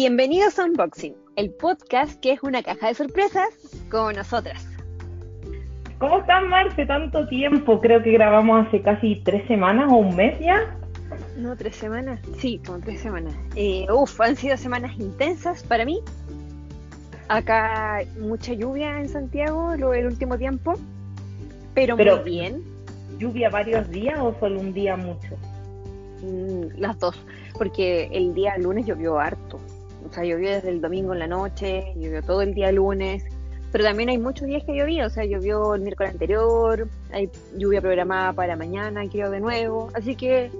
Bienvenidos a Unboxing, el podcast que es una caja de sorpresas con nosotras. ¿Cómo estás, Marce? Tanto tiempo, creo que grabamos hace casi tres semanas o un mes ya. No, tres semanas. Sí, como tres semanas. Eh, uf, han sido semanas intensas para mí. Acá mucha lluvia en Santiago lo, el último tiempo, pero, Pero- muy bien. ¿Lluvia varios días o solo un día mucho? Mm, las dos, porque el día lunes llovió harto. O sea, llovió desde el domingo en la noche, llovió todo el día lunes, pero también hay muchos días que llovió, o sea, llovió el miércoles anterior, hay lluvia programada para mañana, creo de nuevo, así que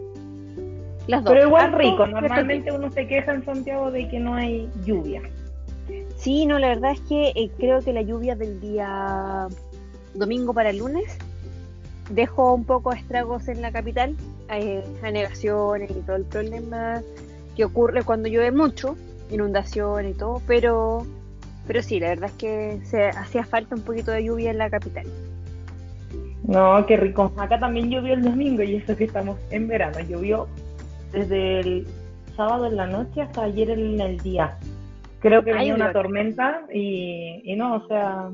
las dos. Pero igual Harto, rico, normalmente uno se queja en Santiago de que no hay lluvia. Sí, no, la verdad es que eh, creo que la lluvia del día domingo para el lunes dejó un poco estragos en la capital, eh, anegaciones y todo el problema que ocurre cuando llueve mucho, inundación y todo, pero pero sí, la verdad es que se hacía falta un poquito de lluvia en la capital. No, qué rico. Acá también llovió el domingo y eso que estamos en verano. Llovió desde el sábado en la noche hasta ayer en el día. Creo que Ay, venía una tormenta y, y no, o sea,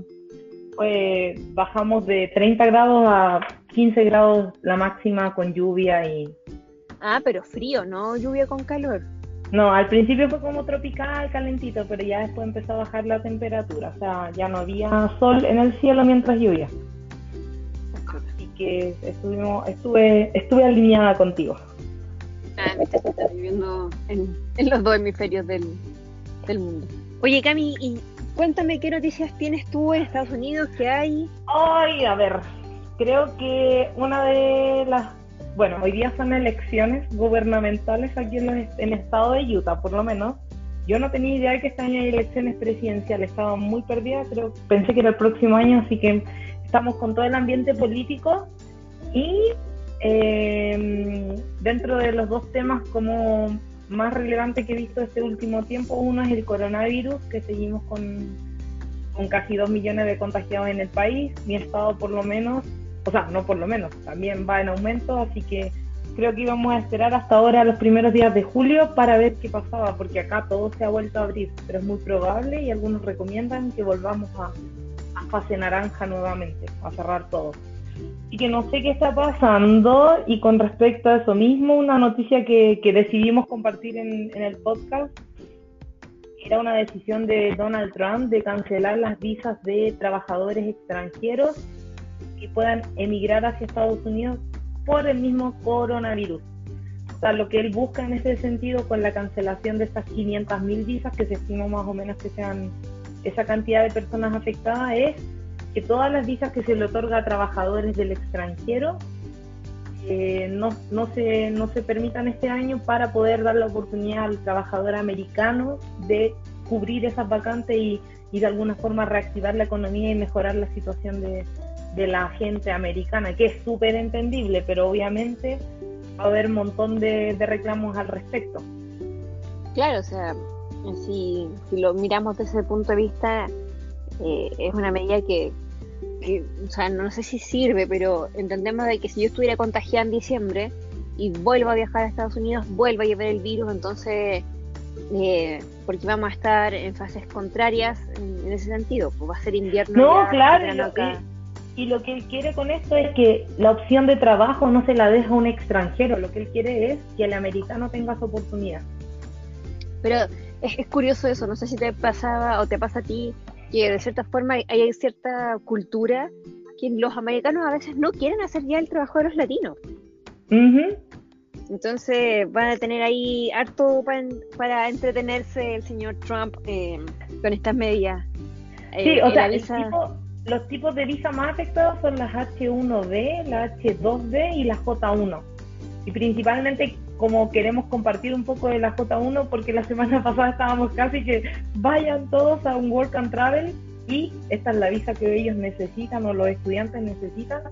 bajamos de 30 grados a 15 grados la máxima con lluvia y... Ah, pero frío, no lluvia con calor. No, al principio fue como tropical, calentito, pero ya después empezó a bajar la temperatura. O sea, ya no había sol en el cielo mientras llovía. Así que estuvimos, estuve, estuve alineada contigo. Ah, está viviendo en, en los dos hemisferios del, del mundo. Oye, Cami, y cuéntame qué noticias tienes tú en Estados Unidos, qué hay. Ay, a ver, creo que una de las, bueno, hoy día son elecciones gubernamentales aquí en, los- en el estado de Utah, por lo menos. Yo no tenía idea de que este año hay elecciones presidenciales, estaba muy perdida, creo, pensé que era el próximo año, así que estamos con todo el ambiente político y eh, dentro de los dos temas como más relevantes que he visto este último tiempo, uno es el coronavirus, que seguimos con, con casi dos millones de contagiados en el país. Mi estado por lo menos, o sea, no por lo menos, también va en aumento, así que creo que íbamos a esperar hasta ahora los primeros días de julio para ver qué pasaba, porque acá todo se ha vuelto a abrir, pero es muy probable y algunos recomiendan que volvamos a, a fase naranja nuevamente, a cerrar todo. Así que no sé qué está pasando y con respecto a eso mismo, una noticia que, que decidimos compartir en, en el podcast era una decisión de Donald Trump de cancelar las visas de trabajadores extranjeros puedan emigrar hacia Estados Unidos por el mismo coronavirus. O sea, lo que él busca en ese sentido con la cancelación de estas 500.000 visas, que se estima más o menos que sean esa cantidad de personas afectadas, es que todas las visas que se le otorga a trabajadores del extranjero eh, no, no, se, no se permitan este año para poder dar la oportunidad al trabajador americano de cubrir esas vacantes y de alguna forma reactivar la economía y mejorar la situación de, de la gente americana, que es súper entendible, pero obviamente va a haber un montón de, de reclamos al respecto. Claro, o sea, si, si lo miramos desde ese punto de vista, eh, es una medida que, que, o sea, no sé si sirve, pero entendemos de que si yo estuviera contagiada en diciembre y vuelvo a viajar a Estados Unidos, vuelvo a llevar el virus, entonces, eh, porque vamos a estar en fases contrarias en, en ese sentido, pues va a ser invierno. No, ya, claro, y. y, lo que él quiere con esto es que la opción de trabajo no se la deja a un extranjero, lo que él quiere es que el americano tenga esa oportunidad. Pero es, es curioso eso, no sé si te pasaba o te pasa a ti, que de cierta forma hay, hay cierta cultura que los americanos a veces no quieren hacer ya el trabajo de los latinos. Entonces van a tener ahí harto pa- para entretenerse el señor Trump eh, con estas medidas. Sí, Eh, o sea, el avisa- tipo- los tipos de visa más afectados son las H1B, la H2B y la J1. Y principalmente como queremos compartir un poco de la J1 porque la semana pasada estábamos casi que vayan todos a un work and travel y esta es la visa que ellos necesitan o los estudiantes necesitan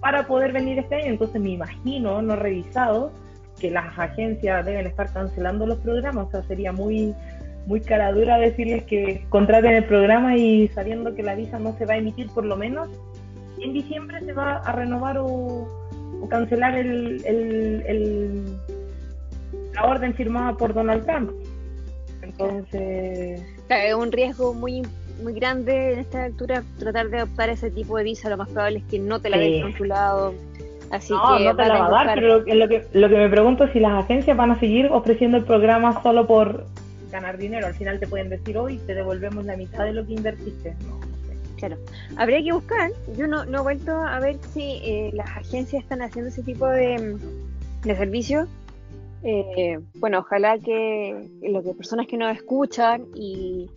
para poder venir este año. Entonces me imagino, no revisado, que las agencias deben estar cancelando los programas. O sea, sería muy muy cara dura decirles que contraten el programa y sabiendo que la visa no se va a emitir por lo menos en diciembre se va a renovar o, o cancelar el, el- el- la orden firmada por Donald Trump. Entonces... es un riesgo muy muy grande en esta altura tratar de adoptar ese tipo de visa, lo más probable es que no te la den por su lado. Así no, que no te la va a dar, pero lo, que, lo que me pregunto es si las agencias van a seguir ofreciendo el programa solo por ganar dinero. Al final te pueden decir, hoy te devolvemos la mitad de lo que invertiste. Claro, habría que buscar. Yo no, no he vuelto a ver si eh, las agencias están haciendo ese tipo de, de servicio. Eh, bueno, ojalá que lo que personas que nos escuchan y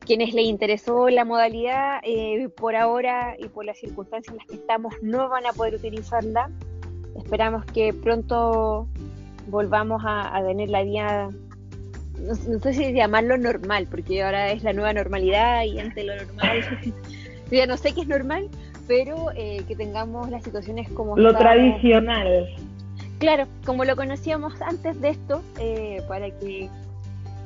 quienes les interesó la modalidad eh, por ahora y por las circunstancias en las que estamos no van a poder utilizarla. Esperamos que pronto volvamos a, tener la vida, no, sé si llamarlo normal, porque ahora es la nueva normalidad y antes lo normal, ya no sé qué es normal, pero eh, que tengamos las situaciones como... Lo tradicional. Claro, como lo conocíamos antes de esto, eh, para que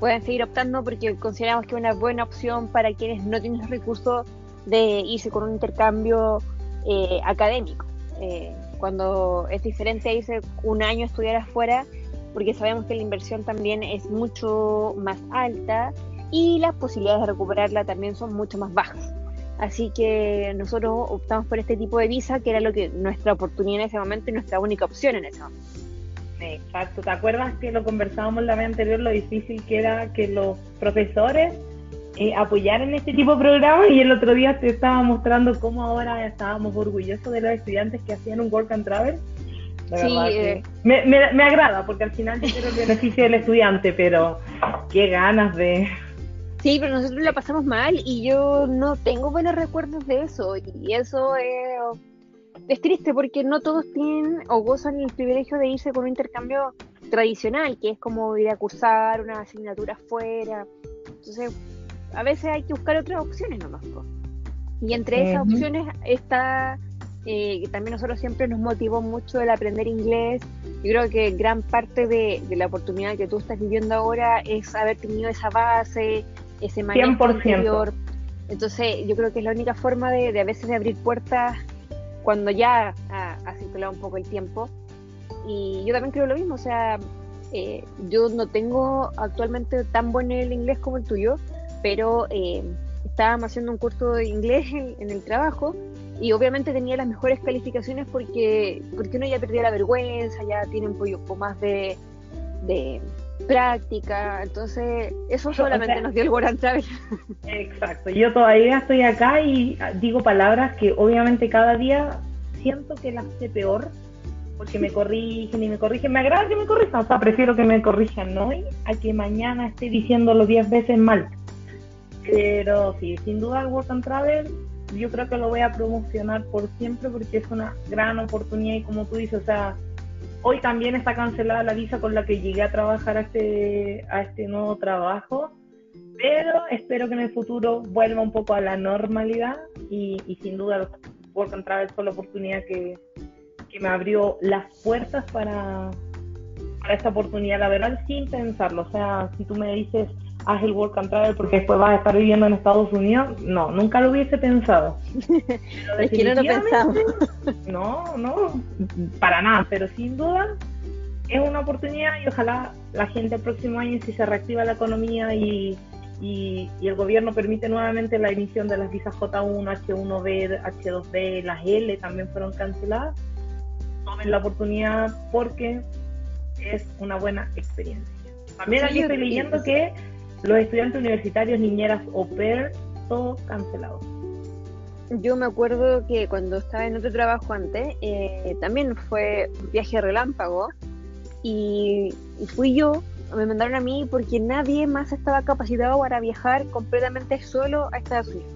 pueden seguir optando porque consideramos que es una buena opción para quienes no tienen los recursos de irse con un intercambio eh, académico. Eh, cuando es diferente irse un año a estudiar afuera, porque sabemos que la inversión también es mucho más alta y las posibilidades de recuperarla también son mucho más bajas. Así que nosotros optamos por este tipo de visa, que era lo que nuestra oportunidad en ese momento y nuestra única opción en ese momento. Exacto, ¿te acuerdas que lo conversábamos la vez anterior, lo difícil que era que los profesores eh, apoyaran este tipo de programas? Y el otro día te estaba mostrando cómo ahora estábamos orgullosos de los estudiantes que hacían un work and travel. Sí, eh. me, me, agrada, porque al final yo quiero el beneficio del estudiante, pero qué ganas de... Sí, pero nosotros la pasamos mal y yo no tengo buenos recuerdos de eso. Y eso es es triste porque no todos tienen o gozan el privilegio de irse con un intercambio tradicional, que es como ir a cursar una asignatura afuera. Entonces, a veces hay que buscar otras opciones nomás. Y entre esas opciones está, eh, que también nosotros siempre nos motivó mucho el aprender inglés. Yo creo que gran parte de, la oportunidad que tú estás viviendo ahora es haber tenido esa base, ese manejo anterior. Entonces, yo creo que es la única forma de, de a veces de abrir puertas cuando ya ha, circulado un poco el tiempo. Y yo también creo lo mismo, o sea, eh, yo no tengo actualmente tan buen el inglés como el tuyo, pero eh, estábamos haciendo un curso de inglés en, el trabajo y obviamente tenía las mejores calificaciones porque, porque uno ya perdió la vergüenza, ya tiene un poco más de, de práctica, entonces eso solamente nos dio el World Travel. Exacto, yo todavía estoy acá y digo palabras que obviamente cada día siento que las sé peor, porque me corrigen y me corrigen, me agrada que me corrijan, o sea, prefiero que me corrijan hoy a que mañana esté diciéndolo 10 veces mal. Pero sí, sin duda el Work and Travel yo creo que lo voy a promocionar por siempre porque es una gran oportunidad y como tú dices, o sea, Hoy también está cancelada la visa con la que llegué a trabajar a este, a este nuevo trabajo, pero espero que en el futuro vuelva un poco a la normalidad y, sin duda Work and Travel fue la oportunidad que, me abrió las puertas para, para esta oportunidad, la verdad, sin pensarlo. O sea, si tú me dices, haz el work and travel porque después vas a estar viviendo en Estados Unidos, no, nunca lo hubiese pensado. es que no lo pensamos. No, no, para nada, pero sin duda es una oportunidad y ojalá la gente el próximo año, si se reactiva la economía y, y, el gobierno permite nuevamente la emisión de las visas J1, H1B, H2B, las L también fueron canceladas, tomen la oportunidad porque es una buena experiencia. También aquí estoy leyendo que los estudiantes universitarios, niñeras o pair, todo cancelado. Yo me acuerdo que cuando estaba en otro trabajo antes, eh, también fue un viaje relámpago y, fui yo, me mandaron a mí porque nadie más estaba capacitado para viajar completamente solo a Estados Unidos.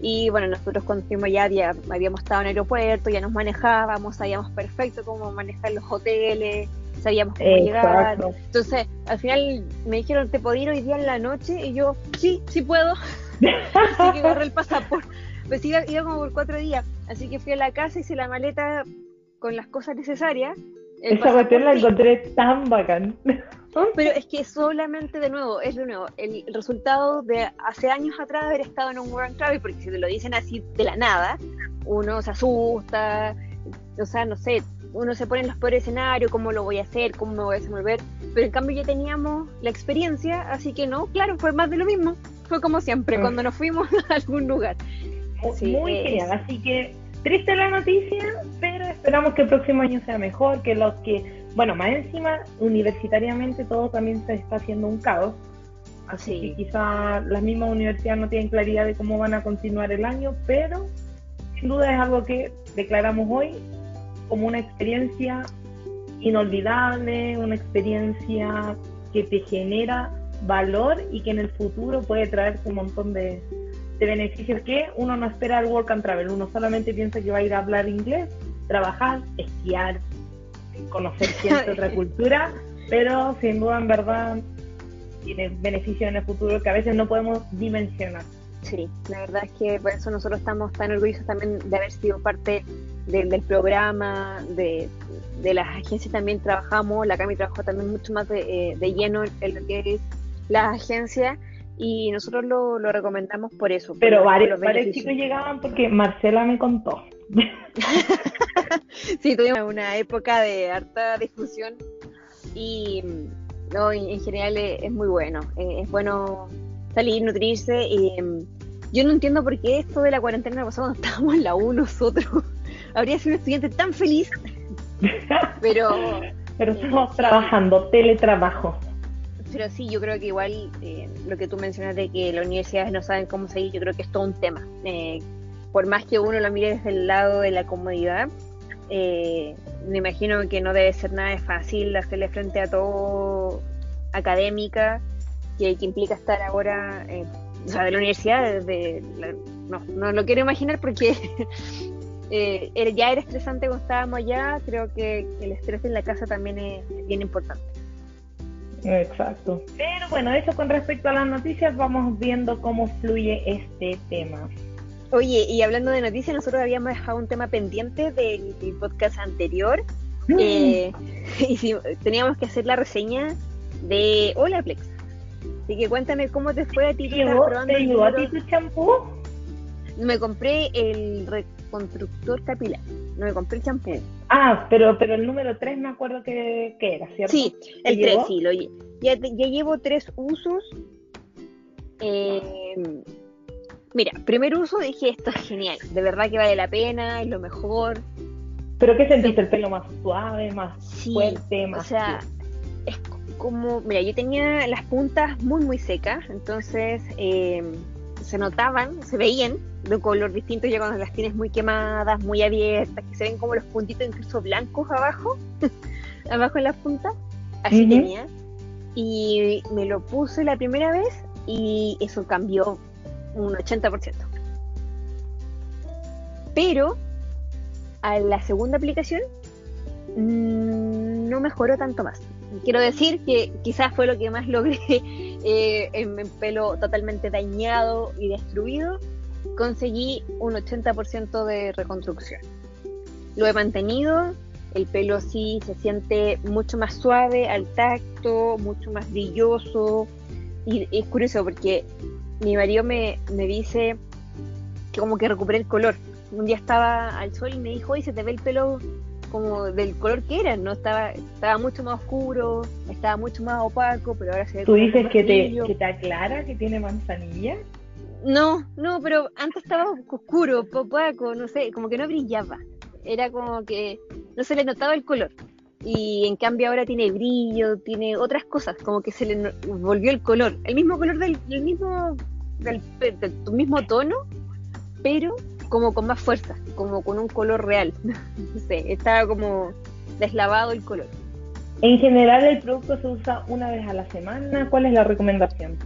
Y bueno, nosotros cuando fuimos ya habíamos estado en el aeropuerto, ya nos manejábamos, sabíamos perfecto cómo manejar los hoteles, sabíamos cómo llegar. Entonces, al final me dijeron, ¿te puedo ir hoy día en la noche? Y yo, sí, sí puedo. así que corré el pasaporte. Pues iba, iba como por cuatro días. Así que fui a la casa, hice la maleta con las cosas necesarias. Esa cuestión la encontré tan bacán. Pero es que solamente de nuevo, es de nuevo, el resultado de hace años atrás haber estado en un World Travel, porque si te lo dicen así de la nada, uno se asusta, o sea, no sé, uno se pone en los peores escenarios, cómo lo voy a hacer, cómo me voy a desenvolver, pero en cambio ya teníamos la experiencia, así que no, claro, fue más de lo mismo, fue como siempre, ah. cuando nos fuimos a algún lugar. Muy genial, así que triste la noticia, pero esperamos que el próximo año sea mejor, que los que, bueno, más encima, universitariamente todo también se está haciendo un caos, así que quizá las mismas universidades no tienen claridad de cómo van a continuar el año, pero sin duda es algo que declaramos hoy como una experiencia inolvidable, una experiencia que te genera valor y que en el futuro puede traerte un montón de, beneficios que uno no espera al work and travel, uno solamente piensa que va a ir a hablar inglés, trabajar, esquiar, conocer cierta otra cultura, pero sin duda en verdad tiene beneficios en el futuro que a veces no podemos dimensionar. Sí, la verdad es que por eso nosotros estamos tan orgullosos también de haber sido parte del programa, de, las agencias también trabajamos, la Cami trabajó también mucho más de, eh, lleno en lo que es las agencias y nosotros lo, recomendamos por eso. Pero varios, varios chicos llegaban porque Marcela me contó. sí, tuvimos una época de harta difusión y no, en general es, muy bueno, es bueno salir, nutrirse. Y, em, yo no entiendo por qué esto de la cuarentena pasó cuando estábamos en la U nosotros. Habría sido un estudiante tan feliz. pero. Pero estamos trabajando, teletrabajo. Pero sí, yo creo que igual eh, lo que tú mencionas de que las universidades no saben cómo seguir, yo creo que es todo un tema. Eh, por más que uno lo mire desde el lado de la comodidad, eh, me imagino que no debe ser nada fácil hacerle frente a todo académica que, implica estar ahora, eh, o sea, de la universidad, de, no, no lo quiero imaginar porque eh, ya era estresante cuando estábamos allá, creo que el estrés en la casa también es bien importante. Exacto. Pero bueno, eso con respecto a las noticias, vamos viendo cómo fluye este tema. Oye, y hablando de noticias, nosotros habíamos dejado un tema pendiente del, podcast anterior. Mm. Eh, y si, teníamos que hacer la reseña de Hola Plex. Así que cuéntame cómo te fue a ti. ¿Te llegó, a ti tu champú? Me compré el reconstructor capilar. No me compré el champú. Ah, pero pero el número 3 me acuerdo que, era, ¿cierto? Sí, el 3, sí. Lo, ya, ya llevo tres usos. Eh, mira, primer uso dije, esto es genial. De verdad que vale la pena, es lo mejor. ¿Pero qué sentiste? ¿El pelo más suave, más fuerte, más... O sea, como, mira, yo tenía las puntas muy, muy secas, entonces eh, se notaban, se veían de un color distinto ya cuando las tienes muy quemadas, muy abiertas, que se ven como los puntitos incluso blancos abajo, abajo en las puntas, así tenía. Y me lo puse la primera vez y eso cambió un 80%. Pero a la segunda aplicación mm, no mejoró tanto más quiero decir que quizás fue lo que más logré eh, en mi pelo totalmente dañado y destruido, conseguí un 80% de reconstrucción. Lo he mantenido, el pelo sí se siente mucho más suave al tacto, mucho más brilloso. Y es curioso porque mi marido me, me dice que como que recuperé el color. Un día estaba al sol y me dijo, oye, se te ve el pelo como del color que era, no estaba estaba mucho más oscuro, estaba mucho más opaco, pero ahora se ve ¿Tú dices que te, que te aclara que tiene manzanilla? No, no, pero antes estaba oscuro, opaco, no sé, como que no brillaba. Era como que no se le notaba el color. Y en cambio ahora tiene brillo, tiene otras cosas, como que se le volvió el color, el mismo color del, mismo del mismo tono, pero como con más fuerza, como con un color real. no sé, estaba como deslavado el color. En general el producto se usa una vez a la semana. ¿Cuál es la recomendación?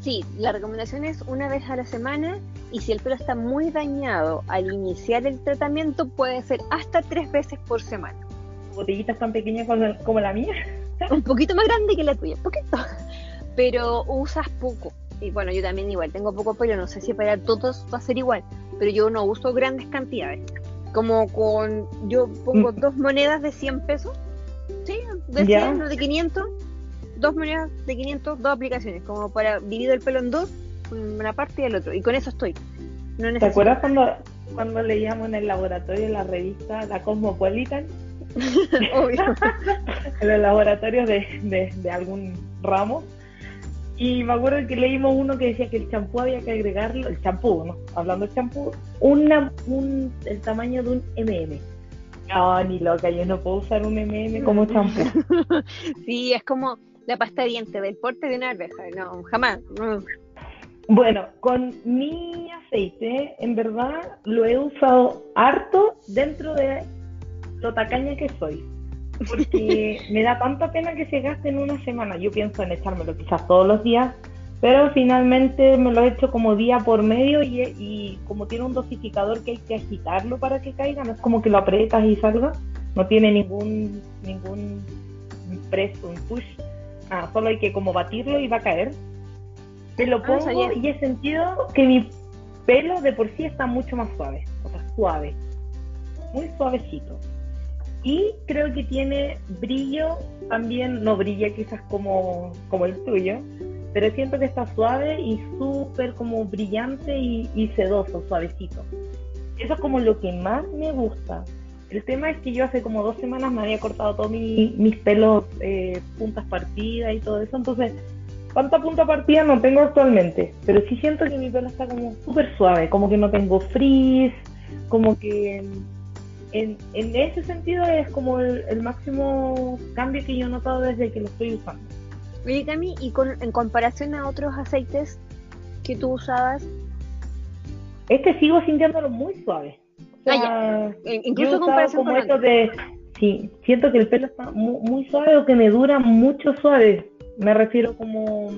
Sí, la recomendación es una vez a la semana y si el pelo está muy dañado al iniciar el tratamiento puede ser hasta tres veces por semana. ¿Botellitas tan pequeñas como la mía? Un poquito más grande que la tuya, poquito. Pero usas poco. Y bueno, yo también igual tengo poco pelo, no sé si para todos va a ser igual pero yo no uso grandes cantidades. Como con, yo pongo mm. dos monedas de 100 pesos, ¿sí? De 100 o de 500, dos monedas de 500, dos aplicaciones, como para dividir el pelo en dos, una parte y el otro, y con eso estoy. ¿Te acuerdas cuando, cuando leíamos en el laboratorio la revista La Cosmopolitan? Obvio. en los laboratorios de, de, algún ramo. Y me acuerdo que leímos uno que decía que el champú había que agregarlo, el champú, ¿no? Hablando de champú, una, un, el tamaño de un MM. No, ni loca, yo no puedo usar un MM como champú. sí, es como la pasta de diente del porte de una arveja. No, jamás. Bueno, con mi aceite, en verdad, lo he usado harto dentro de lo tacaña que soy. Porque me da tanta pena que se gaste en una semana. Yo pienso en echármelo quizás todos los días, pero finalmente me lo he hecho como día por medio y, y como tiene un dosificador que hay que agitarlo para que caiga, no es como que lo aprietas y salga, no tiene ningún ningún press, un push, ah, solo hay que como batirlo y va a caer. Me lo ah, pongo y he sentido que mi pelo de por sí está mucho más suave, o sea, suave, muy suavecito. Y creo que tiene brillo, también no brilla quizás como, como el tuyo, pero siento que está suave y súper como brillante y, sedoso, suavecito. Eso es como lo que más me gusta. El tema es que yo hace como dos semanas me había cortado todos mis pelos, eh, puntas partidas y todo eso, entonces ¿Cuánta punta partida no tengo actualmente? Pero sí siento que mi pelo está como súper suave, como que no tengo frizz, como que en, ese sentido es como el, máximo cambio que yo he notado desde que lo estoy usando. Oye, Cami, y con, en comparación a otros aceites que tú usabas, este sigo sintiéndolo muy suave. ah, Incluso en comparación como con de, sí, siento que el pelo está muy, muy, suave o que me dura mucho suave. Me refiero como,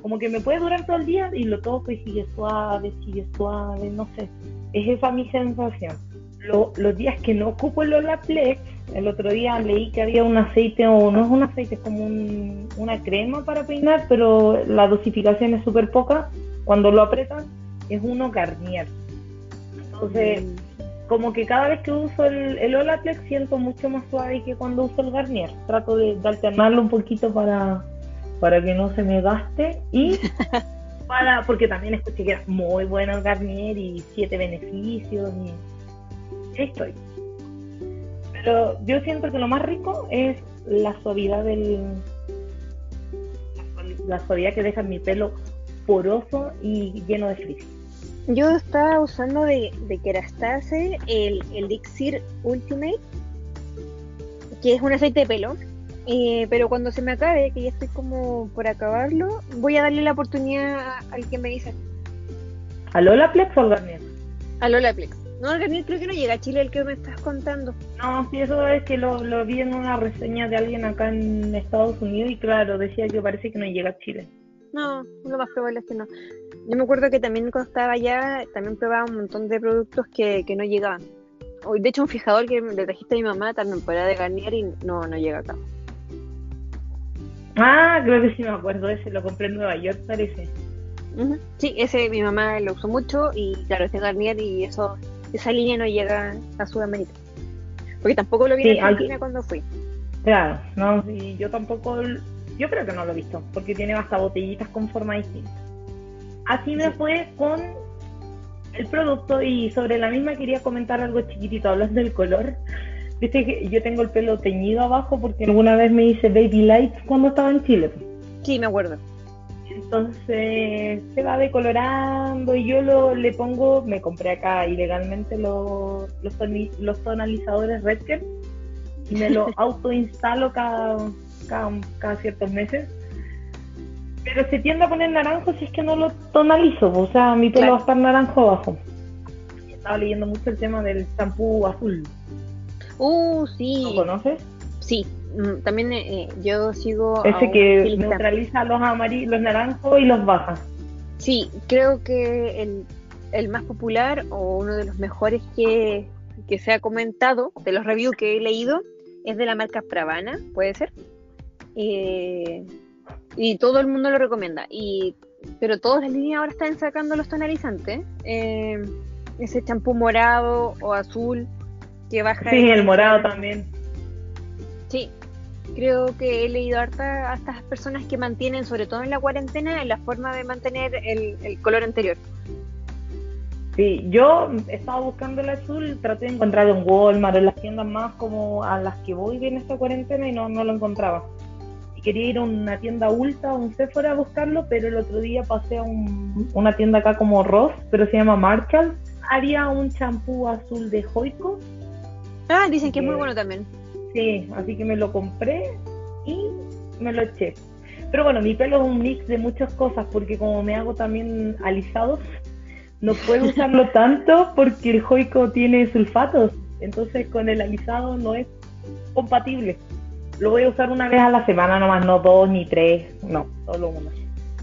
como que me puede durar todo el día y lo toco y sigue suave, sigue suave, no sé. Es esa mi sensación. Los días que no ocupo el Olaplex, el otro día leí que había un aceite, o no es un aceite, es como una crema para peinar, pero la dosificación es súper poca. Cuando lo apretan, es uno Garnier. Entonces, como que cada vez que uso el, el Olaplex siento mucho más suave que cuando uso el Garnier. Trato de alternarlo un poquito para, para que no se me gaste y para porque también escuché que era muy bueno el Garnier y siete beneficios y estoy pero yo siento que lo más rico es la suavidad del la suavidad que deja mi pelo poroso y lleno de frizz yo estaba usando de, de Kerastase el Elixir Ultimate que es un aceite de pelo eh, pero cuando se me acabe, que ya estoy como por acabarlo, voy a darle la oportunidad al que me dice. ¿Al Olaplex o al Garnier? Al Olaplex. No, Garnier creo que no llega a Chile el que me estás contando. No, sí, eso es que lo, lo vi en una reseña de alguien acá en Estados Unidos y claro, decía que parece que no llega a Chile. No, lo más probable es que no. Yo me acuerdo que también cuando estaba allá, también probaba un montón de productos que, que no llegaban. De hecho, un fijador que le trajiste a mi mamá también para de Garnier y no, no llega acá. Ah, creo que sí me acuerdo, ese lo compré en Nueva York, parece. Sí, ese mi mamá lo usó mucho y claro, este Garnier y eso, esa línea no llega a Sudamérica. Porque tampoco lo vi en Argentina cuando fui. Claro, no, sí, yo tampoco, yo creo que no lo he visto, porque tiene hasta botellitas con forma distinta. Así me fue con el producto y sobre la misma quería comentar algo chiquitito, hablando del color. Viste que yo tengo el pelo teñido abajo porque alguna vez me hice baby light cuando estaba en Chile. Sí, me acuerdo. Entonces se va decolorando y yo lo, le pongo, me compré acá ilegalmente los, los, tonalizadores Redken y me lo autoinstalo cada, cada, cada ciertos meses. Pero se tiende a poner naranjo si es que no lo tonalizo, o sea, mi pelo va a estar naranjo abajo. Estaba leyendo mucho el tema del champú azul. Uh, sí. ¿Lo conoces? Sí, también eh, yo sigo. Ese que neutraliza los amarillos, los naranjos y los baja. Sí, creo que el, el más popular o uno de los mejores que, que se ha comentado, de los reviews que he leído, es de la marca Pravana, puede ser. Eh, y todo el mundo lo recomienda. Y, pero todas las líneas ahora están sacando los tonalizantes. Eh, ese champú morado o azul que baja. Sí, el morado también. Sí, creo que he leído harta a estas personas que mantienen, sobre todo en la cuarentena, la forma de mantener el, color anterior. Sí, yo estaba buscando el azul, traté de encontrarlo en Walmart, en las tiendas más como a las que voy en esta cuarentena y no, no lo encontraba. Y quería ir a una tienda Ulta un Sephora a buscarlo, pero el otro día pasé a una tienda acá como Ross, pero se llama Marshall. Haría un champú azul de Joico. Ah, dicen que es muy bueno también. Sí, así que me lo compré y me lo eché. Pero bueno, mi pelo es un mix de muchas cosas porque como me hago también alisados, no puedo usarlo tanto porque el joico tiene sulfatos. Entonces con el alisado no es compatible. Lo voy a usar una vez a la semana nomás, no dos ni tres, no, solo uno.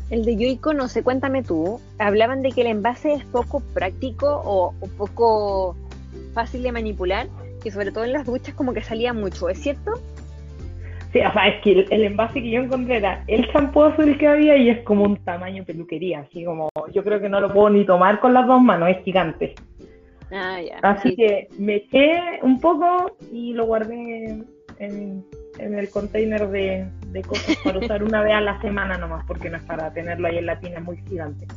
El de Yoico, no sé, cuéntame tú. Hablaban de que el envase es poco práctico o, o poco fácil de manipular, que sobre todo en las duchas como que salía mucho, ¿es cierto? Sí, o sea, es que el, envase que yo encontré era el champú azul que había y es como un tamaño peluquería, así como yo creo que no lo puedo ni tomar con las dos manos, es gigante. Ah, ya. Así que me eché un poco y lo guardé en, el container de, cosas para usar una vez a la semana nomás, porque no es para tenerlo ahí en la tina, muy gigante.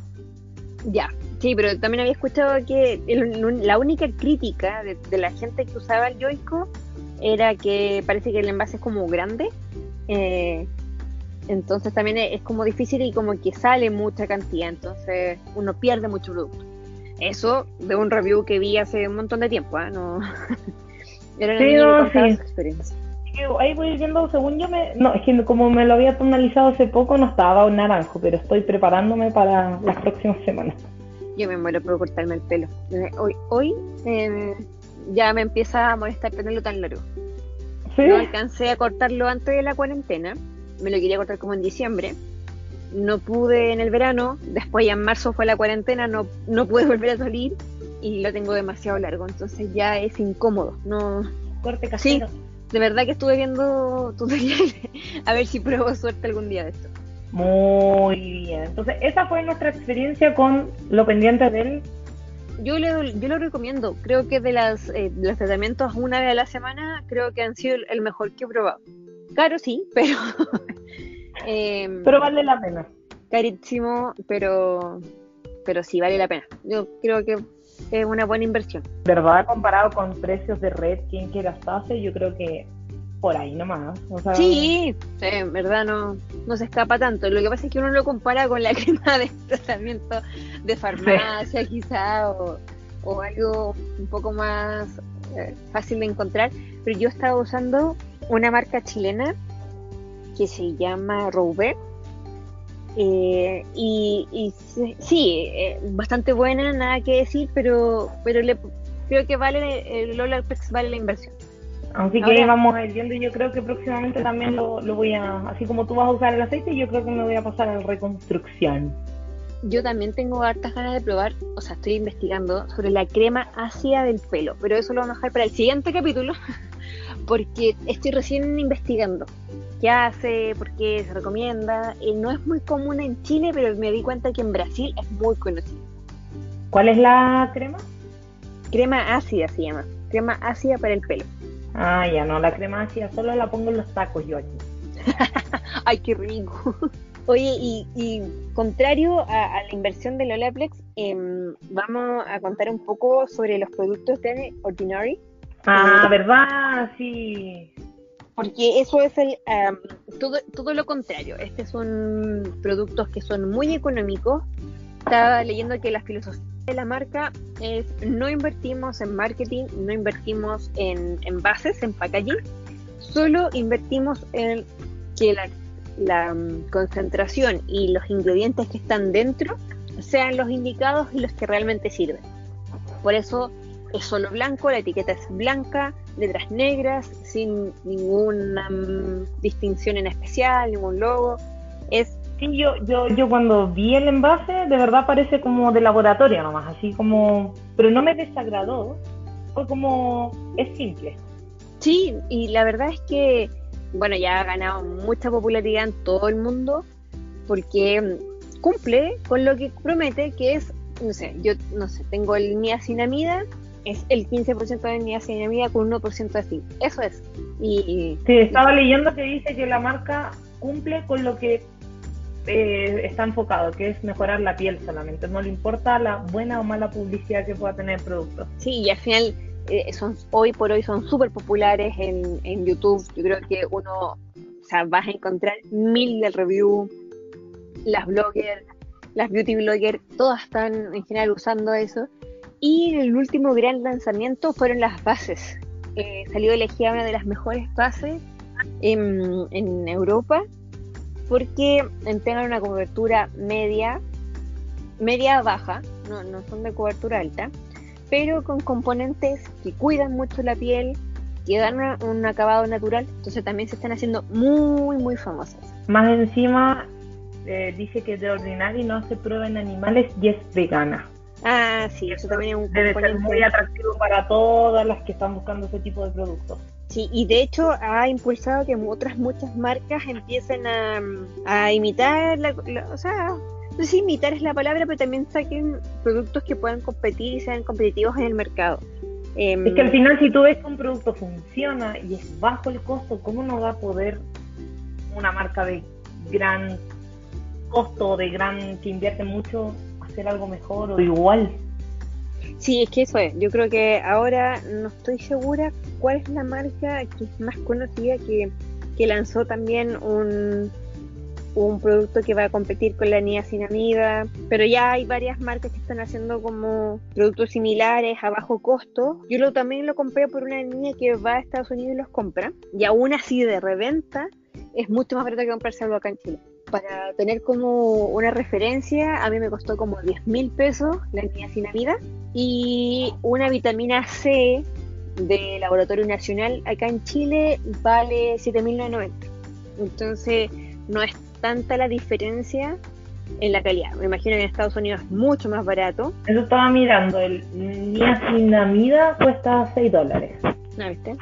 Ya, sí, pero también había escuchado que la única crítica de, de la gente que usaba el Yoico era que parece que el envase es como grande. Eh, entonces también es como difícil y como que sale mucha cantidad, entonces uno pierde mucho producto. Eso de un review que vi hace un montón de tiempo, ¿eh? no era sí, sí. experiencia. Ahí voy viendo, según yo me... No, es que como me lo había tonalizado hace poco, no estaba un naranjo, pero estoy preparándome para las próximas semanas. Yo me muero por cortarme el pelo. Eh, hoy, hoy eh, ya me empieza a molestar tenerlo tan largo. No alcancé a cortarlo antes de la cuarentena, me lo quería cortar como en diciembre. No pude en el verano, después ya en marzo fue la cuarentena, no, no pude volver a salir y lo tengo demasiado largo, entonces ya es incómodo. No corte casero. Sí, de verdad que estuve viendo tutoriales a ver si pruebo suerte algún día de esto. Muy bien. Entonces, esa fue nuestra experiencia con lo pendiente del yo, le, yo lo recomiendo. Creo que de, las, eh, los tratamientos una vez a la semana, creo que han sido el mejor que he probado. Caro sí, pero... Em, pero vale la pena. Carísimo, pero, pero sí vale la pena. Yo creo que es una buena inversión. ¿Verdad? Comparado con precios de red, quien quiera estarse, yo creo que por ahí nomás. sí, en verdad no, no se escapa tanto. Lo que pasa es que uno lo compara con la crema de tratamiento de farmacia, quizá, o, algo un poco más eh, fácil de encontrar. Pero yo estaba usando una marca chilena que se llama Roubaix. Eh, y, sí, eh, bastante buena, nada que decir, pero pero le, creo que vale el Lola vale la inversión. Así que vamos a ir viendo y yo creo que próximamente también lo, voy a, así como tú vas a usar el aceite, yo creo que me voy a pasar a la reconstrucción. Yo también tengo hartas ganas de probar, o sea, estoy investigando sobre la crema ácida del pelo, pero eso lo vamos a dejar para el siguiente capítulo, porque estoy recién investigando qué hace, por qué se recomienda. Eh, no es muy común en Chile, pero me di cuenta que en Brasil es muy conocido. ¿Cuál es la crema? Crema ácida se llama, crema ácida para el pelo. Ah, ya no, la crema ácida solo la pongo en los tacos yo aquí. Ay, qué rico. Oye, y, contrario a, la inversión de Olaplex, em, vamos a contar un poco sobre los productos de Ordinary. Ah, eh, ¿verdad? Sí. Porque eso es el todo, todo lo contrario. Estos son productos que son muy económicos. Estaba leyendo que la filosofía de la marca es no invertimos en marketing, no invertimos en envases, en packaging, solo invertimos en que la, concentración y los ingredientes que están dentro sean los indicados y los que realmente sirven. Por eso es solo blanco, la etiqueta es blanca, letras negras, sin ninguna mm, distinción en especial, ningún logo. Es Sí, yo, yo, yo cuando vi el envase, de verdad parece como de laboratorio nomás, así como, pero no me desagradó, fue como, es simple. Sí, y la verdad es que, bueno, ya ha ganado mucha popularidad en todo el mundo, porque mm, cumple con lo que promete, que es, no sé, yo, no sé, tengo el niacinamida, es el 15% de niacinamida con 1% de zinc, eso es. Y, sí, estaba leyendo que dice que la marca cumple con lo que eh, está enfocado, que es mejorar la piel solamente. No le importa la buena o mala publicidad que pueda tener el producto. Sí, y al final eh, son hoy por hoy son súper populares en, en YouTube. Yo creo que uno, o sea, vas a encontrar mil de review, las bloggers, las beauty bloggers, todas están en general usando eso. Y el último gran lanzamiento fueron las bases. Eh, salió elegida una de las mejores bases en, Europa porque tengan una cobertura media, media baja, no, no son de cobertura alta, pero con componentes que cuidan mucho la piel, que dan un acabado natural, entonces también se están haciendo muy, muy famosas. Más encima, eh, dice que de ordinario no se prueba en animales y es vegana. Ah, sí, eso también es un Debe ser muy atractivo para todas las que están buscando ese tipo de productos. Sí, y de hecho ha impulsado que otras muchas marcas empiecen a, a imitar, la, o sea, no sé si imitar es la palabra, pero también saquen productos que puedan competir y sean competitivos en el mercado. Em, es que al final si tú ves que un producto funciona y es bajo el costo, ¿cómo no va a poder una marca de gran costo, de gran que invierte mucho, hacer algo mejor o igual? Sí, es que eso es. Yo creo que ahora no estoy segura cuál es la marca que es más conocida que, que lanzó también un, un producto que va a competir con la niacinamida, pero ya hay varias marcas que están haciendo como productos similares a bajo costo. Yo lo, también lo compré por una niña que va a Estados Unidos y los compra, y aún así de reventa es mucho más barato que comprarse algo acá en Chile. Para tener como una referencia, a mí me costó como 10 mil pesos la niacinamida y una vitamina C de Laboratorio Nacional acá en Chile vale 7.990. Entonces no es tanta la diferencia en la calidad. Me imagino que en Estados Unidos es mucho más barato. Eso estaba mirando, el niacinamida cuesta 6 dólares. ¿No viste?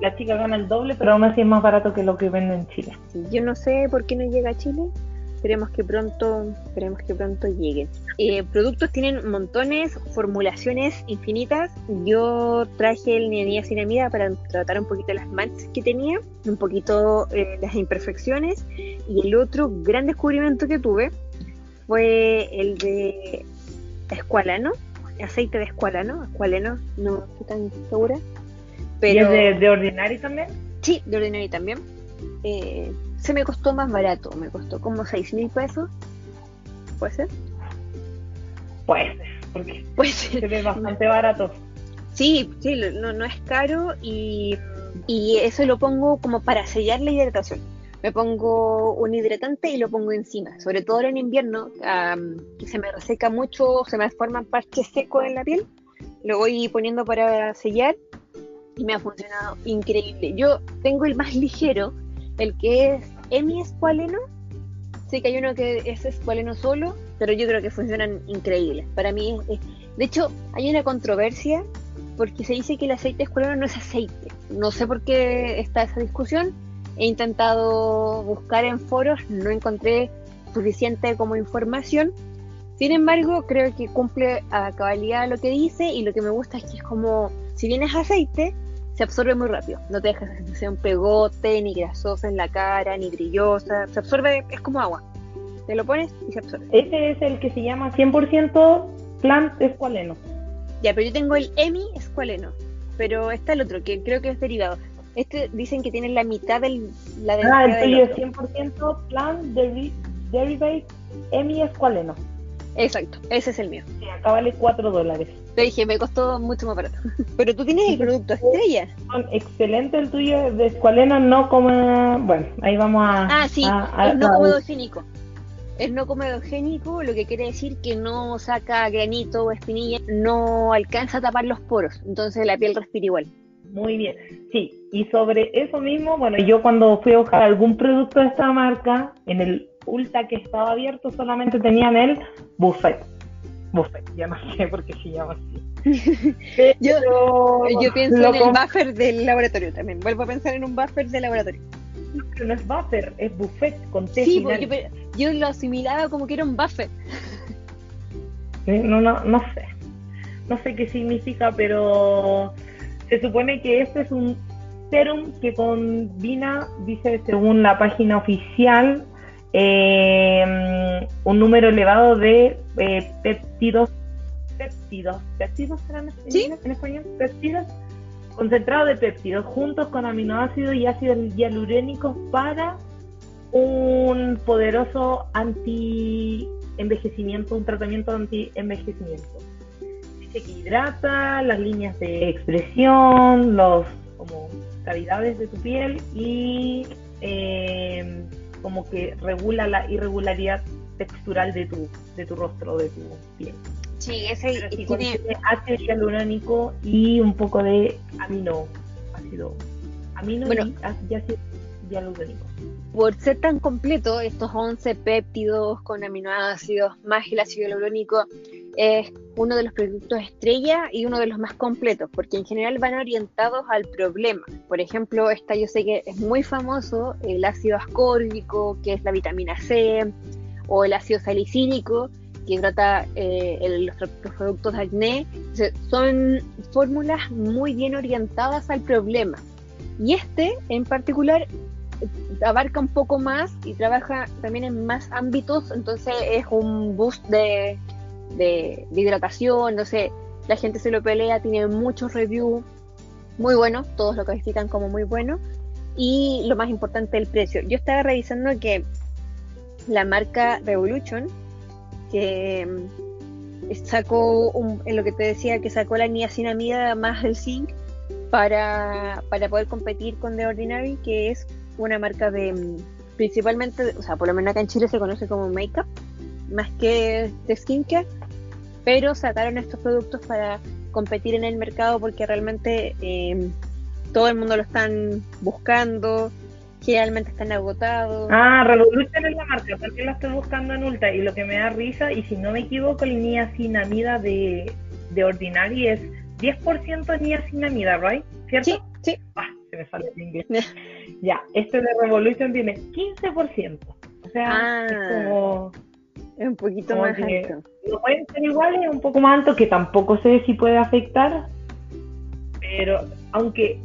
La chica gana el doble, pero aún así es más barato que lo que vende en Chile. yo no sé por qué no llega a Chile. Esperemos que pronto, esperemos que pronto llegue. Eh, productos tienen montones, formulaciones infinitas. Yo traje el niacinamida para tratar un poquito las manchas que tenía, un poquito eh, las imperfecciones. Y el otro gran descubrimiento que tuve fue el de escualano, aceite de escualano, escualeno, no estoy tan segura. Pero, ¿Y es de, Ordinary también? Sí, de Ordinary también. Eh, se me costó más barato, me costó como 6 mil pesos. ¿Puede ser? Puede ser, porque Puede ser. se ve bastante barato. Sí, sí, no, no es caro y, y eso lo pongo como para sellar la hidratación. Me pongo un hidratante y lo pongo encima, sobre todo en invierno, que se me reseca mucho, se me forman parches secos en la piel. Lo voy poniendo para sellar y me ha funcionado increíble. Yo tengo el más ligero, el que es Emi Escualeno. Sé que hay uno que es Escualeno solo, pero yo creo que funcionan increíbles. Para mí, de hecho, hay una controversia porque se dice que el aceite escualeno no es aceite. No sé por qué está esa discusión. He intentado buscar en foros, no encontré suficiente como información. Sin embargo, creo que cumple a cabalidad lo que dice y lo que me gusta es que es como, si bien es aceite, se absorbe muy rápido. No te deja esa sensación pegote, ni grasosa en la cara, ni brillosa. Se absorbe, es como agua. Te lo pones y se absorbe. Ese es el que se llama 100% plant escualeno. Ya, pero yo tengo el EMI escualeno. Pero está el otro, que creo que es derivado. Este dicen que tiene la mitad del. La ah, el es 100% plant derivate EMI escualeno. Exacto, ese es el mío. Sí, acá vale 4 dólares. Te dije, me costó mucho más barato. Pero tú tienes el producto estrella. Excelente el tuyo de escualeno, no como. Bueno, ahí vamos a. Ah, sí, es no comedogénico. Es no comedogénico, lo que quiere decir que no saca granito o espinilla, no alcanza a tapar los poros, entonces la piel respira igual. Muy bien, sí, y sobre eso mismo, bueno, yo cuando fui a buscar algún producto de esta marca, en el Ulta que estaba abierto solamente tenían el buffet. Buffet, ya no sé por qué se llama así. yo, pienso en el buffer del laboratorio también. Vuelvo a pensar en un buffer del laboratorio. Pero no es buffer, es buffet con té. Sí, porque yo lo asimilaba como que era un buffer. No, no, no sé. No sé qué significa, pero se supone que este es un serum que combina, dice según la página oficial, eh, un número elevado de eh, péptidos, péptidos, péptidos serán en español, péptidos, concentrado de péptidos juntos con aminoácidos y ácidos hialurónicos para un poderoso anti-envejecimiento, un tratamiento anti-envejecimiento. Dice que hidrata las líneas de expresión, los como cavidades de tu piel y eh, como que regula la irregularidad textural de tu, de tu rostro, de tu piel. Sí, ese tiene ácido hialurónico y un poco de amino, ácido, amino y ácido hialurónico. Por ser tan completo, estos 11 péptidos con aminoácidos más el ácido hialurónico es uno de los productos estrella y uno de los más completos, porque en general van orientados al problema. Por ejemplo, esta yo sé que es muy famoso, el ácido ascórbico, que es la vitamina C, o el ácido salicílico, que trata eh, los, productos de acné. son fórmulas muy bien orientadas al problema. Y este en particular abarca un poco más y trabaja también en más ámbitos, entonces es un boost de, de, hidratación, no sé, la gente se lo pelea, tiene muchos reviews muy buenos, todos lo califican como muy bueno, y lo más importante, el precio. Yo estaba revisando que la marca Revolution, que mm, sacó, en lo que te decía, que sacó la niacinamida más el zinc para, para poder competir con The Ordinary, que es una marca de mm, principalmente, o sea, por lo menos acá en Chile se conoce como makeup, más que de skincare, pero sacaron estos productos para competir en el mercado porque realmente em, todo el mundo lo están buscando, generalmente están agotados. Ah, Revolution es la marca, porque la estoy buscando en Ulta y lo que me da risa, y si no me equivoco, el niacinamida de, de Ordinary es 10% niacinamida, ¿right? ¿Cierto? Sí, sí. Ah, se me sale el inglés. ya, este de Revolution tiene 15%. O sea, es ah. como es un poquito más alto. No pueden ser iguales, un poco más alto, que tampoco sé si puede afectar. Pero aunque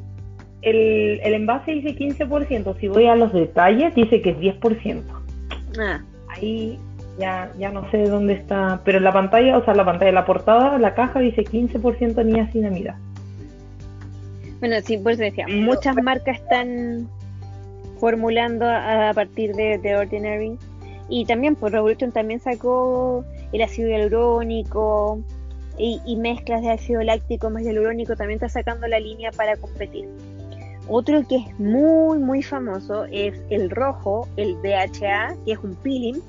el, el envase dice 15%, si voy a los detalles dice que es 10%. Ah. Ahí ya, ya no sé dónde está. Pero en la pantalla, o sea, la pantalla, la portada, la caja dice 15% niacinamida. Bueno, sí, por eso decía, muchas marcas están formulando a, partir de, de Ordinary y también, pues Revolution también sacó el ácido hialurónico y, mezclas de ácido láctico más hialurónico, también está sacando la línea para competir. Otro que es muy, muy famoso es el rojo, el DHA, que es un peeling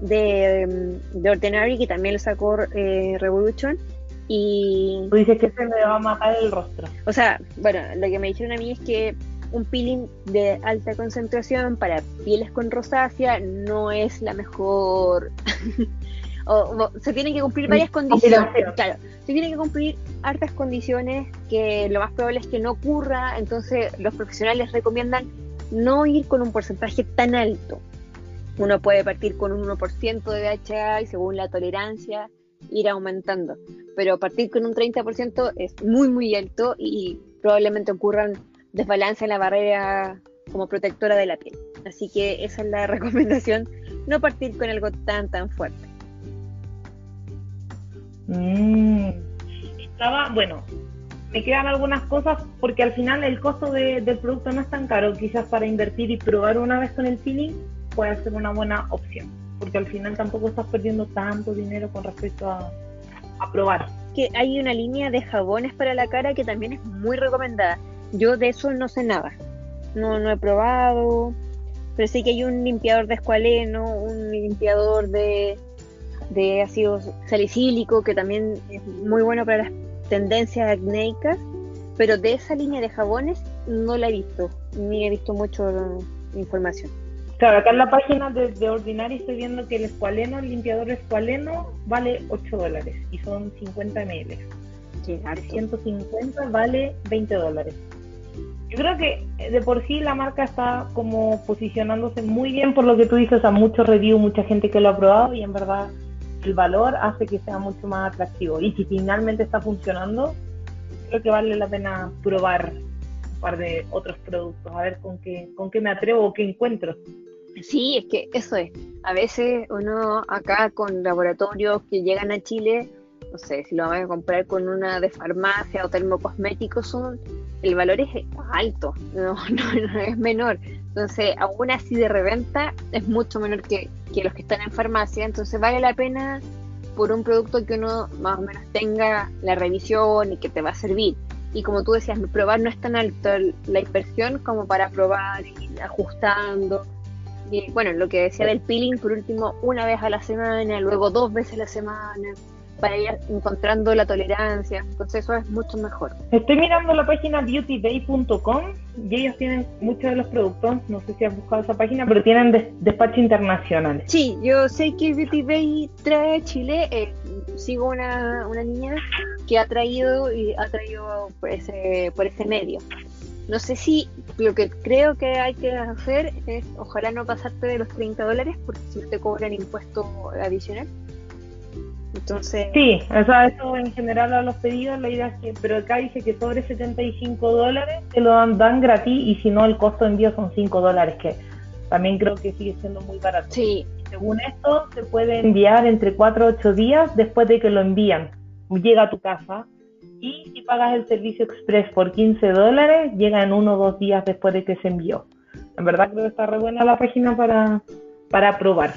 de, de Ordinary, que también lo sacó eh, Revolution. Y. Tú dices que se me va a matar el rostro. O sea, bueno, lo que me dijeron a mí es que un peeling de alta concentración para pieles con rosácea no es la mejor. o, se tienen que cumplir varias condiciones. Claro, se tienen que cumplir hartas condiciones que lo más probable es que no ocurra. Entonces, los profesionales recomiendan no ir con un porcentaje tan alto. Uno puede partir con un 1% de DHA y según la tolerancia ir aumentando. Pero partir con un 30% es muy, muy alto y probablemente ocurran desbalance en la barrera como protectora de la piel. Así que esa es la recomendación, no partir con algo tan tan fuerte. Mm. Estaba, bueno, me quedan algunas cosas porque al final el costo del producto no es tan caro, quizás para invertir y probar una vez con el feeling puede ser una buena opción, porque al final tampoco estás perdiendo tanto dinero con respecto a, a probar. Que hay una línea de jabones para la cara que también es muy recomendada yo de eso no sé nada. No, no he probado. Pero sé que hay un limpiador de escualeno, un limpiador de, de ácido salicílico, que también es muy bueno para las tendencias acnéicas. Pero de esa línea de jabones no la he visto, ni he visto mucho información. Claro, acá en la página de, de Ordinary estoy viendo que el escualeno, el limpiador escualeno, vale 8 dólares y son 50 ml. Sí, 150 vale 20 dólares. Yo creo que eh, de por sí la marca está como posicionándose muy bien por lo que tú dices, a muchos reviews, mucha gente que lo ha probado y en verdad el valor hace que sea mucho más atractivo. Y si finalmente está funcionando, creo que vale la pena probar un par de otros productos, a ver con qué, con qué me atrevo o qué encuentro. Sí, es que eso es. A veces uno acá con laboratorios que llegan a Chile, no sé, si lo van a comprar con una de farmacia o termocosméticos, el valor es alto, no, no, es menor. Entonces, aún así de reventa es mucho menor que, que los que están en farmacia. Entonces, vale la pena por un producto que uno más o menos tenga la revisión y que te va a servir. Y como tú decías, probar no es tan alto la inversión como para probar y ajustando y bueno, lo que decía del peeling, por último, una vez a la semana, luego dos veces a la semana, para ir encontrando la tolerancia. Entonces eso es mucho mejor. Estoy mirando la página beautybay.com y ellos tienen muchos de los productos, no sé si has buscado esa página, pero tienen despacho internacional. Sí, yo sé que Beauty Bay trae Chile, eh, sigo una, una niña que ha traído y ha traído por ese, por ese medio. No sé si lo que creo que hay que hacer es, ojalá no pasarte de los 30 dólares, porque si te cobran impuesto adicional. Entonces. Sí, o sea, eso en general a los pedidos, la idea es que, pero acá dice que sobre 75 dólares te lo dan, dan gratis y si no, el costo de envío son 5 dólares, que también creo que sigue siendo muy barato. Sí. Según esto, se puede enviar entre 4 a 8 días después de que lo envían. Llega a tu casa y si pagas el servicio express por 15 dólares, llega en uno o dos días después de que se envió. En verdad creo que está re buena la página para, para probar.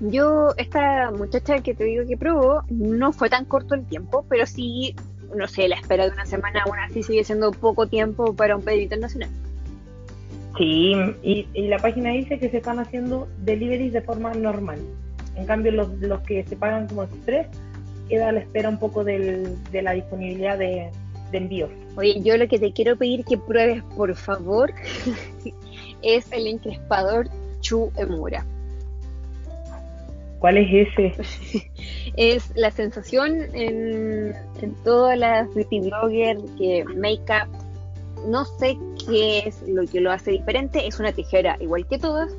Yo, esta muchacha que te digo que probó, no fue tan corto el tiempo, pero sí, no sé, la espera de una semana aún así sigue siendo poco tiempo para un pedido internacional. Sí, y, y, la página dice que se están haciendo deliveries de forma normal. En cambio, los, los que se pagan como express queda a la espera un poco del, de la disponibilidad de, de envíos. Oye, yo lo que te quiero pedir que pruebes, por favor, es el encrespador Chu Emura. ¿Cuál es ese? es la sensación en, en todas las beauty bloggers que make-up, no sé qué es lo que lo hace diferente, es una tijera igual que todas,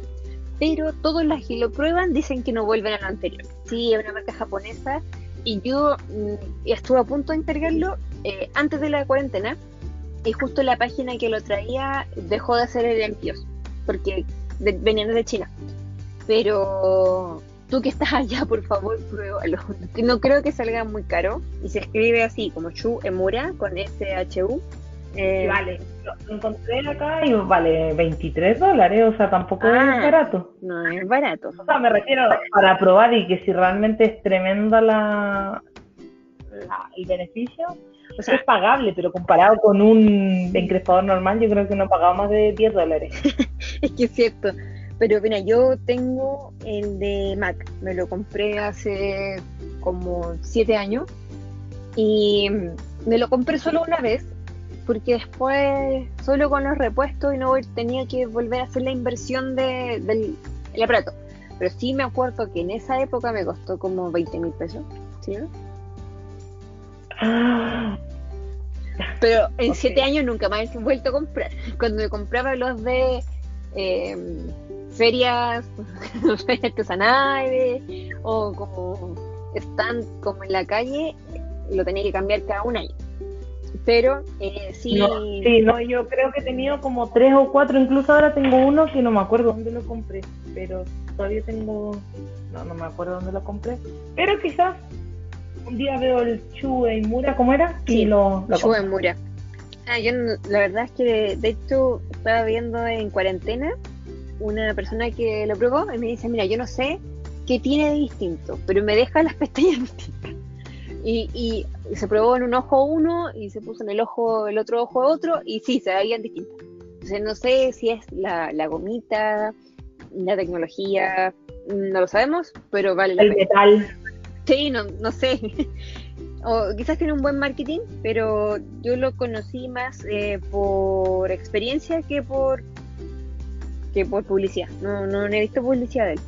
pero todos las que lo prueban dicen que no vuelven a lo anterior. Sí, es una marca japonesa y yo mm, estuve a punto de encargarlo eh, antes de la cuarentena y justo la página que lo traía dejó de hacer el envíos porque venían de China. Pero tú que estás allá, por favor, pruébalo. No creo que salga muy caro y se escribe así como Chu Emura con S-H-U eh, vale, lo encontré acá y vale 23 dólares, o sea, tampoco es ah, barato. No es barato. O sea, me refiero para probar y que si realmente es tremenda la, el beneficio, o sea, es pagable, pero comparado con un encrespador normal, yo creo que no he pagado más de 10 dólares. es que es cierto. Pero mira, yo tengo el de Mac, me lo compré hace como 7 años y me lo compré solo una vez porque después solo con los repuestos y no tenía que volver a hacer la inversión de, del aparato. Pero sí me acuerdo que en esa época me costó como 20 mil pesos, ¿sí? Pero en 7 años nunca más he vuelto a comprar. Cuando me compraba los de eh, ferias, ferias artesanales o como están como en la calle, lo tenía que cambiar cada un año pero eh, sí. sí, no, yo creo que he tenido como tres o cuatro, incluso ahora tengo uno que no me acuerdo dónde lo compré, pero todavía tengo, no, no me acuerdo dónde lo compré, pero quizás un día veo el Chue Mura, ¿cómo era? Sí, y lo, lo Chue Mura. Ah, yo la verdad es que de hecho estaba viendo en cuarentena una persona que lo probó y me dice, mira, yo no sé qué tiene de distinto, pero me deja las pestañas distintas. Y, y, se probó en un ojo uno y se puso en el ojo, el otro ojo otro, y sí, se veían distintas. Entonces no sé si es la, la gomita, la tecnología, no lo sabemos, pero vale la el metal. Sí, no, no sé. o quizás tiene un buen marketing, pero yo lo conocí más eh, por experiencia que por que por publicidad. No, no he visto publicidad de él.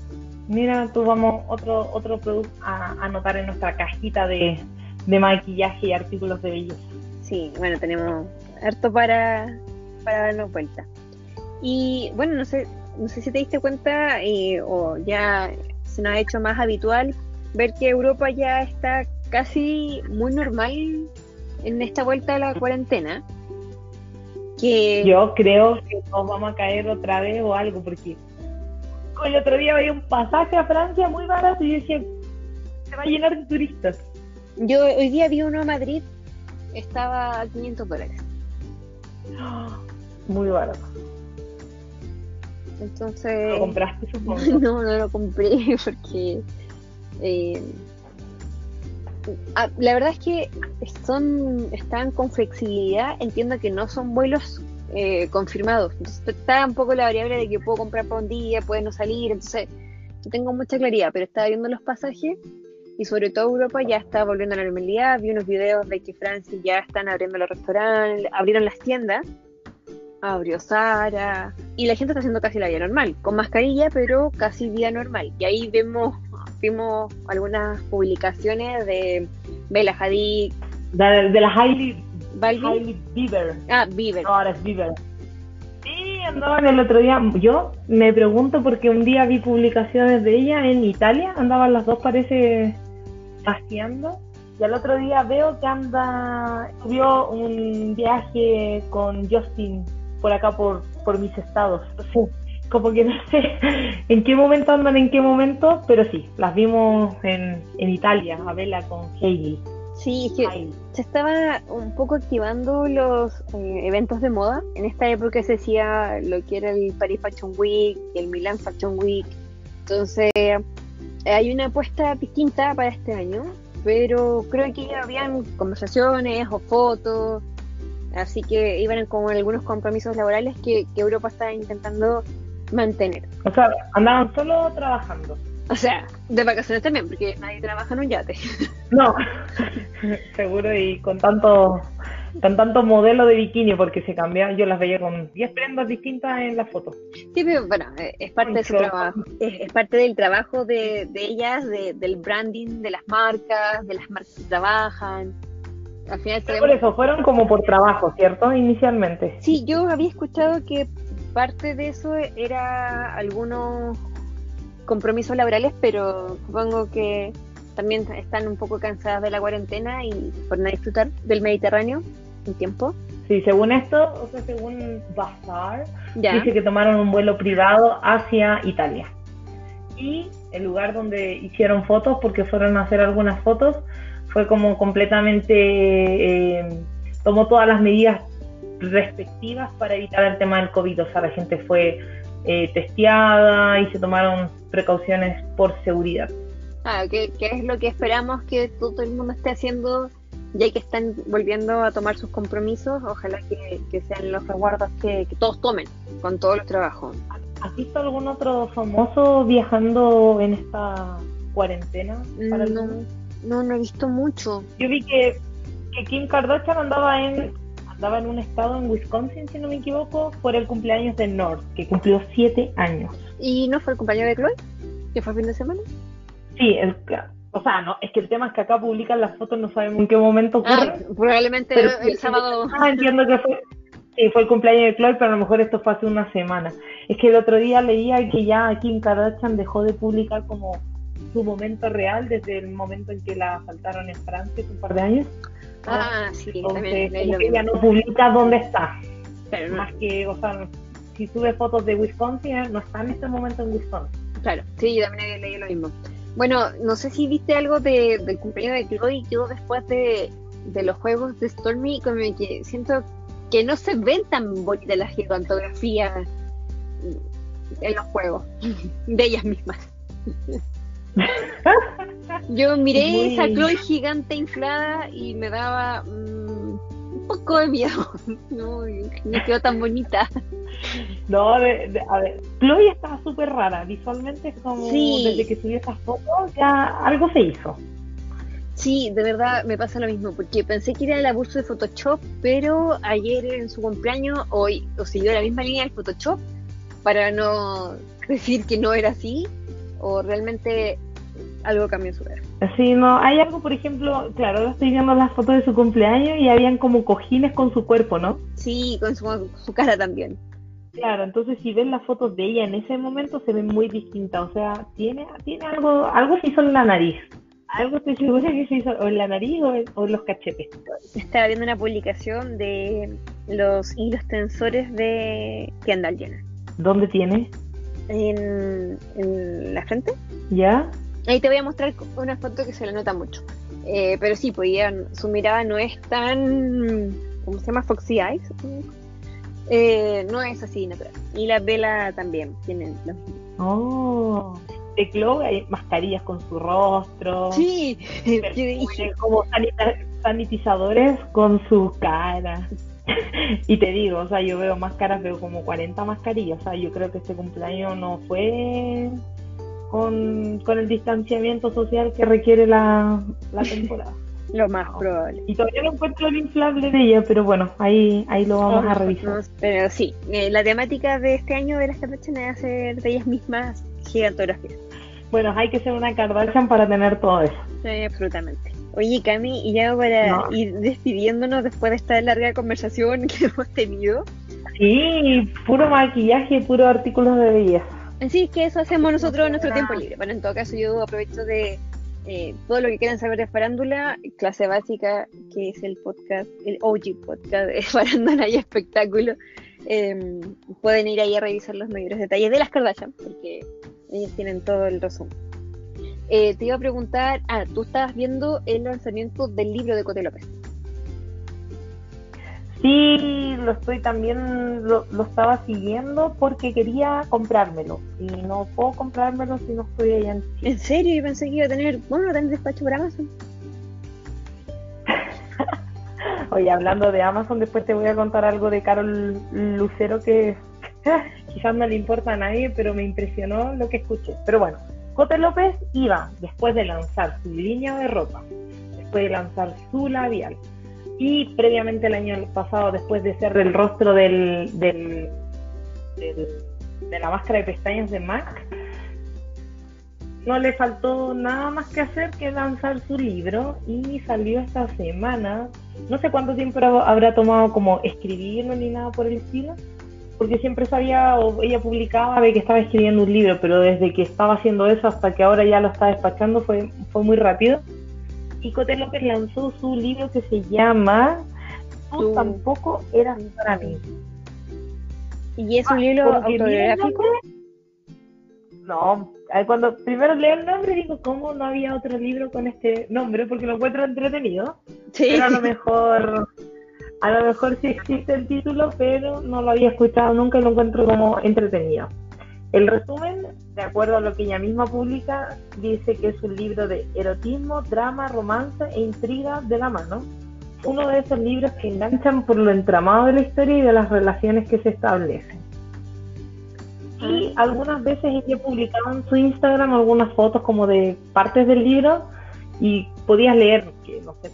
Mira, tú vamos otro otro producto a anotar en nuestra cajita de, maquillaje y artículos de belleza. Sí, bueno, tenemos harto para, para darnos vuelta. Y bueno, no sé, no sé si te diste cuenta eh, o ya se nos ha hecho más habitual ver que Europa ya está casi muy normal en esta vuelta a la cuarentena. Que... Yo creo que nos vamos a caer otra vez o algo, porque El otro día había un pasaje a Francia muy barato y yo decía, se va a llenar de turistas. Yo hoy día vi uno a Madrid, estaba a 500 dólares. Muy barato. Entonces. ¿Lo compraste, supongo? no, no lo compré porque. eh, la verdad es que son están con flexibilidad. Entiendo que no son vuelos eh, confirmados. Está un poco la variable de que puedo comprar para un día, puede no salir. Entonces no tengo mucha claridad, pero estaba viendo los pasajes y sobre todo Europa ya está volviendo a la normalidad. Vi unos videos de que Francia ya están abriendo los restaurantes, abrieron las tiendas, abrió Sara y la gente está haciendo casi la vida normal, con mascarilla, pero casi vida normal. Y ahí vemos, vimos algunas publicaciones de Bella Hadid, De, de la Hailey, Bieber. ah, Bieber. No, ahora es Bieber. Sí, andaban el otro día. Yo me pregunto porque un día vi publicaciones de ella en Italia. Andaban las dos, parece, paseando. Y al otro día veo que anda. Subió un viaje con Justin por acá, por, por mis estados. Sí, como que no sé en qué momento andan, en qué momento, pero sí, las vimos en, en Italia, a verla con Hailey. Sí, que Hailey. se estaba un poco activando los eh, eventos de moda. En esta época se hacía lo que era el Paris Fashion Week, el Milan Fashion Week. Entonces, eh, hay una apuesta distinta para este año, pero creo que ya habían conversaciones o fotos, así que iban con algunos compromisos laborales que, que Europa está intentando mantener. O sea, andaban solo trabajando. O sea, de vacaciones también, porque nadie trabaja en un yate. No, seguro y con tanto con tanto modelo de bikini porque se cambia, yo las veía con 10 prendas distintas en la foto. Sí, pero bueno, eh, es parte de su trabajo. Es, es parte del trabajo de, de ellas, de- del branding de las marcas, de las marcas que trabajan. Al final por eso fueron como por trabajo, ¿cierto? Inicialmente. Sí, yo había escuchado que parte de eso era algunos compromisos laborales, pero supongo que también están un poco cansadas de la cuarentena y por a disfrutar del Mediterráneo un tiempo. Sí, según esto, o sea, según Bazaar, Ya. dice que tomaron un vuelo privado hacia Italia. Y el lugar donde hicieron fotos, porque fueron a hacer algunas fotos, fue como completamente, eh, tomó todas las medidas respectivas para evitar el tema del COVID. O sea, la gente fue eh, testeada y se tomaron precauciones por seguridad. Ah, que, que es lo que esperamos que todo el mundo esté haciendo, ya que están volviendo a tomar sus compromisos. Ojalá que, que sean los resguardos que, que todos tomen con todos los trabajos. ¿Has visto algún otro famoso viajando en esta cuarentena? para el No, mundo? no, no he visto mucho. Yo vi que, que Kim Kardashian andaba en andaba en un estado en Wisconsin, si no me equivoco, por el cumpleaños de North, que cumplió siete años. ¿Y no fue el compañero de Chloe? ¿Que fue el fin de semana? Sí, el, o sea, no, es que el tema es que acá publican las fotos, no sabemos en qué momento ocurre. Ah, probablemente Pero el sábado. Ah, entiendo que fue, sí, fue el cumpleaños de Chloe, pero a lo mejor esto fue hace una semana. Es que el otro día leía que ya Kim Kardashian dejó de publicar como su momento real desde el momento en que la asaltaron en Francia hace un par de años. Ah, sí, también Entonces, que ella no publica dónde está. No- Más que, o sea, si sube fotos de Wisconsin, eh, no está en este momento en Wisconsin. claro, sí, yo también leí lo mismo. Bueno, no sé si viste algo de, del cumpleaños de Chloe quedó después de, de los juegos de Stormy, como que siento que no se ven tan bonitas las gigantografías en los juegos de ellas mismas. Yo miré Muy- esa Chloe gigante inflada y me daba mm, un poco de miedo. No, no quedó tan bonita. No, de- de- a ver, Chloe estaba súper rara. Visualmente es como Sí. desde que subió esas fotos ya algo se hizo. Sí, de verdad me pasa lo mismo, porque pensé que era el abuso de Photoshop, pero ayer en su cumpleaños hoy o siguió la misma línea del Photoshop para no decir que no era así o realmente algo cambió en su cara. Sí, no, hay algo, por ejemplo, claro, ahora estoy viendo las fotos de su cumpleaños y habían como cojines con su cuerpo, ¿no? Sí, con su, su cara también. Claro, entonces si ven las fotos de ella en ese momento se ven muy distintas, o sea, tiene, tiene algo, algo se hizo en la nariz, algo estoy segura que se hizo o en la nariz o en, o en los cachetes. Estaba viendo una publicación de los hilos tensores de Kendall Jenner. ¿Dónde tiene? En, en la frente. ¿Ya? Ahí te voy a mostrar una foto que se le nota mucho. Eh, pero sí, pues ella, su mirada no es tan, ¿cómo se llama? Foxy Eyes. Eh, no es así natural. Y la vela también tienen los Oh, de Chloe hay mascarillas con su rostro. Sí, como sanitizadores con su cara. y te digo, o sea, yo veo máscaras, veo como 40 mascarillas. O sea, yo creo que este cumpleaños no fue con, con el distanciamiento social que requiere la, la temporada. lo más probable. Y todavía no encuentro el inflable de ella, pero bueno, ahí, ahí lo vamos a revisar. Pero sí, eh, la temática de este año de las Kardashian es hacer de ellas mismas gigantografías. Bueno, hay que ser una Kardashian para tener todo eso. Sí, absolutamente. Oye, Cami, y ya para No. ir despidiéndonos después de esta larga conversación que hemos tenido, Sí, puro maquillaje puro artículos de belleza. Así que eso hacemos nosotros en nuestro tiempo libre. Bueno, en todo caso yo aprovecho de eh, todo lo que quieran saber de farándula, clase básica, que es el podcast, el OG podcast de farándula y espectáculo. eh, pueden ir ahí a revisar los mayores detalles de las Kardashian, porque ellos tienen todo el resumen. Eh, te iba a preguntar, ah, tú estabas viendo el lanzamiento del libro de Cote López. Sí, lo estoy también, lo, lo estaba siguiendo porque quería comprármelo. Y no puedo comprármelo si no estoy allá en Chile. ¿En serio? Yo pensé que iba a tener, bueno, no tener despacho por Amazon. Oye, hablando de Amazon, después te voy a contar algo de Carol Lucero que quizás no le importa a nadie, pero me impresionó lo que escuché. Pero bueno, Cote López iba, después de lanzar su línea de ropa, después de lanzar su labial, y previamente el año pasado, después de ser el rostro del, del, de la máscara de pestañas de MAC, no le faltó nada más que hacer que lanzar su libro y salió esta semana. No sé cuánto tiempo habrá- habrá tomado como escribirlo ni nada por el estilo, porque siempre sabía o ella publicaba de que estaba escribiendo un libro, pero desde que estaba haciendo eso hasta que ahora ya lo está despachando fue, fue muy rápido. Y Cote López lanzó su libro que se llama Tú Tú. tampoco eras para mí. ¿Y es un Ah, libro autobiográfico? No, ahí cuando primero leo el nombre digo, ¿cómo no había otro libro con este nombre? Porque lo encuentro entretenido. Sí. Pero a lo mejor, a lo mejor sí existe el título, pero no lo había escuchado nunca y lo encuentro como entretenido. El resumen, de acuerdo a lo que ella misma publica, dice que es un libro de erotismo, drama, romance e intriga de la mano. Uno de esos libros que enganchan por lo entramado de la historia y de las relaciones que se establecen. Y algunas veces ella publicaba en su Instagram algunas fotos como de partes del libro y podías leer, que no sé,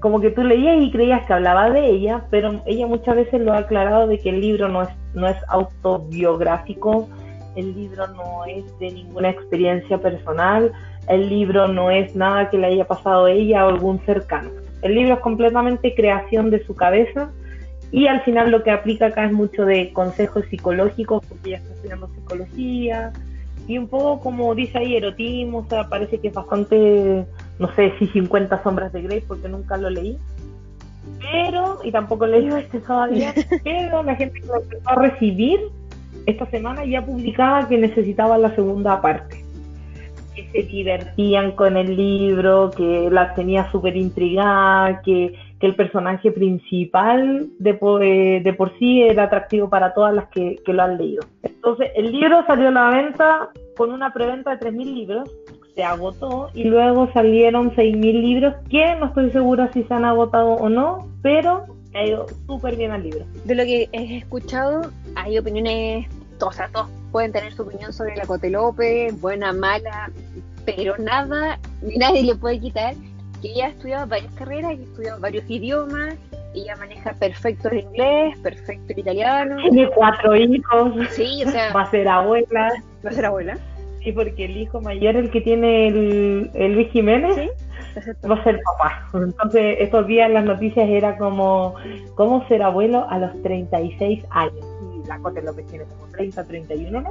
como- que tú leías y creías que hablaba de ella, pero ella muchas veces lo ha aclarado de que el libro no es, no es autobiográfico, el libro no es de ninguna experiencia personal, el libro no es nada que le haya pasado a ella o algún cercano. El libro es completamente creación de su cabeza y al final lo que aplica acá es mucho de consejos psicológicos, porque ella está estudiando psicología, y un poco como dice ahí, erotismo, o sea, parece que es bastante, no sé si 50 sombras de Grey, porque nunca lo leí. Pero, y tampoco leí este todavía, pero la gente que lo empezó a recibir esta semana ya publicaba que necesitaba la segunda parte. Que se divertían con el libro, que la tenía súper intrigada, que, que el personaje principal de, eh, de por sí era atractivo para todas las que, que lo han leído. Entonces, el libro salió a la venta con una preventa de 3.000 libros, se agotó y luego salieron 6.000 libros que no estoy segura si se han agotado o no, pero ha ido súper bien al libro. De lo que he escuchado, hay opiniones, o sea, todos pueden tener su opinión sobre la Cote López, buena, mala, pero nada, nadie le puede quitar que ella ha estudiado varias carreras, ha estudiado varios idiomas, ella maneja perfecto el inglés, perfecto el italiano, Tiene cuatro hijos, sí, o sea, va a ser abuela, va a ser abuela, sí, porque el hijo mayor, el que tiene el, el Luis Jiménez, sí, va a ser papá. Entonces, estos días en las noticias era como, ¿cómo ser abuelo a los 36 años? Y la Cote López tiene como 30, 31 no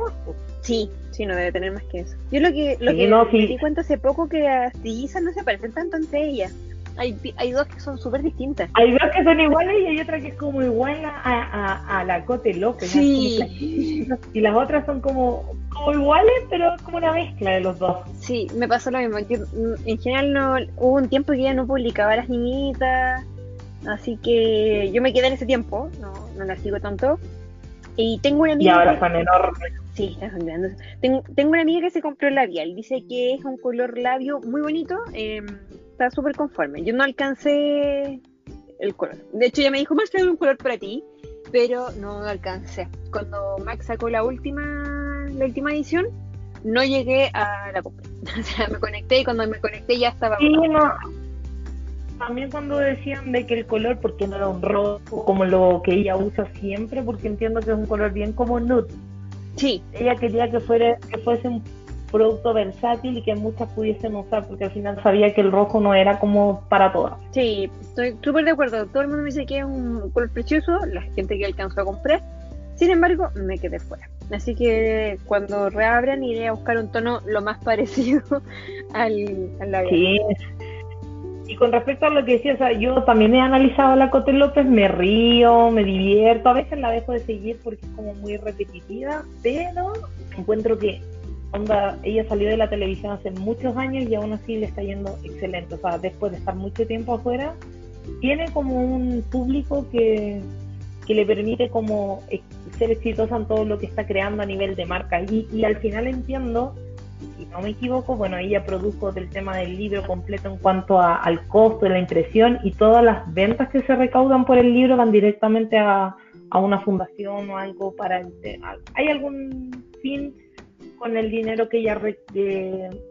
Sí, sí, no debe tener más que eso. Yo lo que, lo Sí, que no, me sí. di cuenta hace poco que las trillizas no se parecen tanto entre ellas. Hay, hay dos que son súper distintas. Hay dos que son iguales y hay otra que es como igual a, a, a la Cote López. Sí. Y las otras son como, como iguales, pero como una mezcla de los dos. Sí, me pasó lo mismo. En general no hubo un tiempo que ya no publicaba las niñitas, así que yo me quedé en ese tiempo, no, no las sigo tanto. Y tengo una amiga. Y ahora están enormes. Sí, están grandes. Tengo, tengo una amiga que se compró el labial. Dice que es un color labio muy bonito. Eh, está súper conforme. Yo no alcancé el color. De hecho, ella me dijo, más que un color para ti, pero no alcancé. Cuando Max sacó la última, la última edición, no llegué a la compra. o sea, me conecté y cuando me conecté ya estaba. Sí, no. También cuando decían de que el color, porque no era un rojo como lo que ella usa siempre, porque entiendo que es un color bien como nude. Sí. Ella quería que fuera que fuese un producto versátil y que muchas pudiesen usar, porque al final sabía que el rojo no era como para todas. Sí, estoy súper de acuerdo. Todo el mundo me dice que es un color precioso, la gente que alcanzó a comprar. Sin embargo, me quedé fuera. Así que cuando reabran iré a buscar un tono lo más parecido al, al labial. Sí. Y con respecto a lo que decías, yo también he analizado a la Cote López, me río, me divierto, a veces la dejo de seguir porque es como muy repetitiva, pero encuentro que onda, ella salió de la televisión hace muchos años y aún así le está yendo excelente. O sea, después de estar mucho tiempo afuera, tiene como un público que, que le permite como ser exitosa en todo lo que está creando a nivel de marca. Y, al final entiendo, si no me equivoco, bueno, ella produjo del tema del libro completo en cuanto a, al costo de la impresión y todas las ventas que se recaudan por el libro van directamente a, a una fundación o algo para... El, ¿Hay algún fin? Con el dinero que ella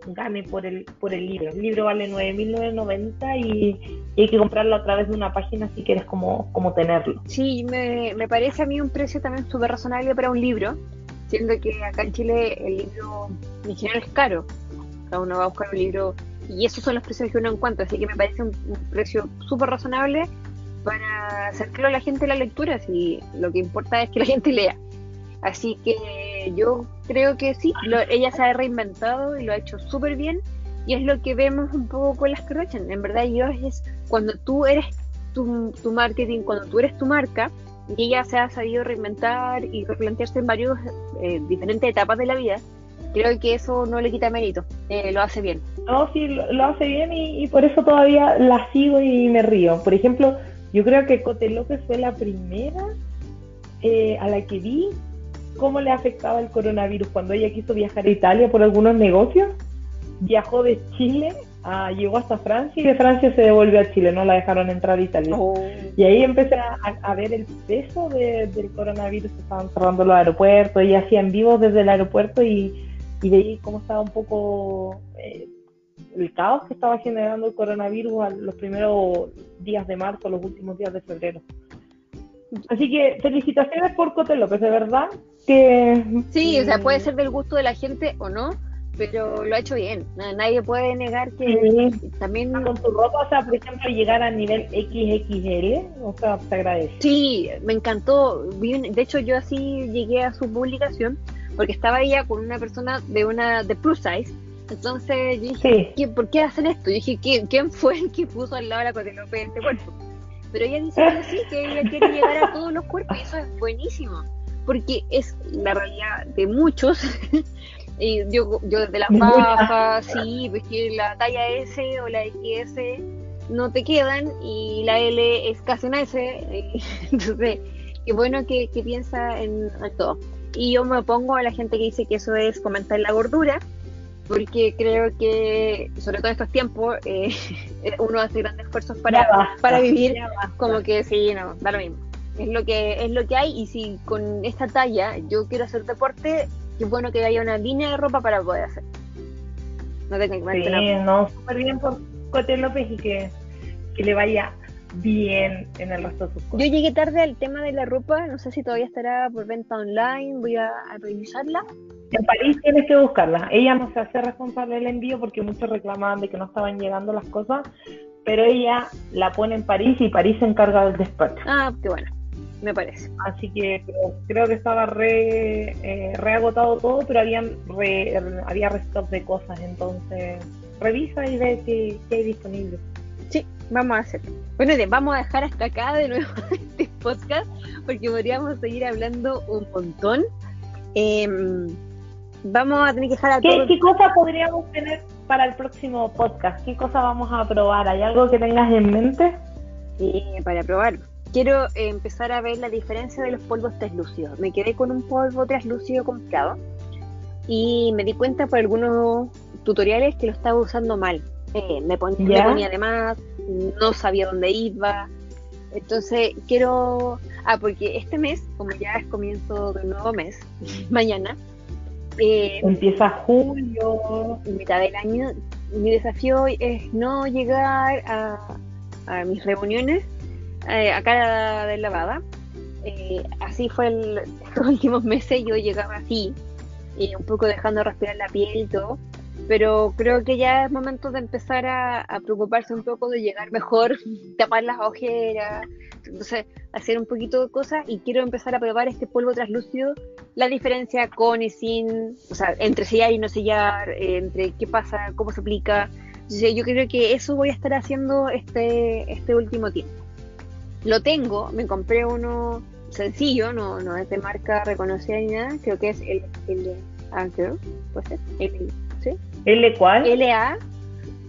gane por el por el libro. El libro vale 9.990 y, y hay que comprarlo a través de una página si quieres como, tenerlo. Sí, me, parece a mí un precio también súper razonable para un libro, siendo que acá en Chile el libro en general es caro. Cada uno va a buscar un libro y esos son los precios que uno encuentra, así que me parece un, un precio súper razonable para hacer claro a la gente la lectura, si lo que importa es que la gente lea. Así que yo creo que sí, ella se ha reinventado y lo ha hecho súper bien y es lo que vemos un poco con las Kardashian. En verdad, yo es cuando tú eres tu, tu, marketing, cuando tú eres tu marca y ella se ha sabido reinventar y replantearse en varios eh, diferentes etapas de la vida, creo que eso no le quita mérito, eh, lo hace bien. No, sí, lo, lo hace bien y, y, por eso todavía la sigo y me río. Por ejemplo, yo creo que Cote López fue la primera eh, a la que vi cómo le afectaba el coronavirus cuando ella quiso viajar a Italia por algunos negocios. Viajó de Chile, a, llegó hasta Francia y de Francia se devolvió a Chile, no la dejaron entrar a Italia. Oh. Y ahí empecé a, a ver el peso de, del coronavirus, estaban cerrando los aeropuertos, ella hacía en vivo desde el aeropuerto y, y veí cómo estaba un poco eh, el caos que estaba generando el coronavirus a los primeros días de marzo, los últimos días de febrero. Así que felicitaciones por Cote López, de verdad que... Sí, o sea, puede ser del gusto de la gente o no, pero lo ha hecho bien. Nadie puede negar que sí. también... Con tu ropa, o sea, por ejemplo, llegar a nivel XXL, o sea, te agradece. Sí, me encantó. De hecho, yo así llegué a su publicación porque estaba ella con una persona de una de plus size. Entonces yo dije, sí. ¿por qué hacen esto? Yo dije, ¿quién, ¿quién fue el que puso al lado la Cotelope en este cuerpo? Pero ella dice que sí, que ella quiere llegar a todos los cuerpos y eso es buenísimo porque es la realidad de muchos. y yo, yo desde las bajas, sí, pues que la talla S o la XS no te quedan y la L es casi una S. Entonces, qué bueno que, que piensa en, en, todo. Y yo me opongo a la gente que dice que eso es fomentar la gordura, porque creo que, sobre todo en estos tiempos, eh, uno hace grandes esfuerzos para, basta, para vivir, como que sí, no, da lo mismo es lo que es lo que hay y si con esta talla yo quiero hacer deporte es bueno que haya una línea de ropa para poder hacer. No tengo que sí, no súper bien por Cote López y que, que, le vaya bien en el resto de sus cosas. Yo llegué tarde al tema de la ropa no sé si todavía estará por venta online voy a, a revisarla. En París tienes que buscarla. Ella no se hace responsable del envío porque muchos reclamaban de que no estaban llegando las cosas pero ella la pone en París y París se encarga del despacho. Ah qué bueno me parece. Así que creo, creo que estaba re, eh, reagotado todo, pero habían re, había restock de cosas, entonces revisa y ve qué, qué hay disponible. Sí, vamos a hacerlo. Bueno, vamos a dejar hasta acá de nuevo este podcast, porque podríamos seguir hablando un montón. Eh, vamos a tener que dejar a ¿Qué, todos. ¿Qué cosa podríamos tener para el próximo podcast? ¿Qué cosa vamos a probar? ¿Hay algo que tengas en mente? Sí, para probar. Quiero eh, empezar a ver la diferencia de los polvos translúcidos. Me quedé con un polvo translúcido comprado y me di cuenta por algunos tutoriales que lo estaba usando mal. Eh, me, pon- me ¿Ya? ponía de más, no sabía dónde iba. Entonces quiero... Ah, porque este mes, como ya es comienzo de un nuevo mes, mañana, eh, Empieza julio. mitad del año, mi desafío es no llegar a, a mis reuniones eh, a cara de lavada. Eh, así fue el, los últimos meses, yo llegaba así, y un poco dejando respirar la piel y todo. Pero creo que ya es momento de empezar a, preocuparse un poco de llegar mejor, tapar las ojeras, entonces hacer un poquito de cosas y quiero empezar a probar este polvo translúcido la diferencia con y sin, o sea, entre sellar y no sellar, entre qué pasa, cómo se aplica. Yo creo que eso voy a estar haciendo este, este último tiempo. Lo tengo, me compré uno sencillo, no, no es de marca reconocida ni nada, creo que es el, el ah, creo, puede ser, el, ¿sí? ¿L cuál? LA,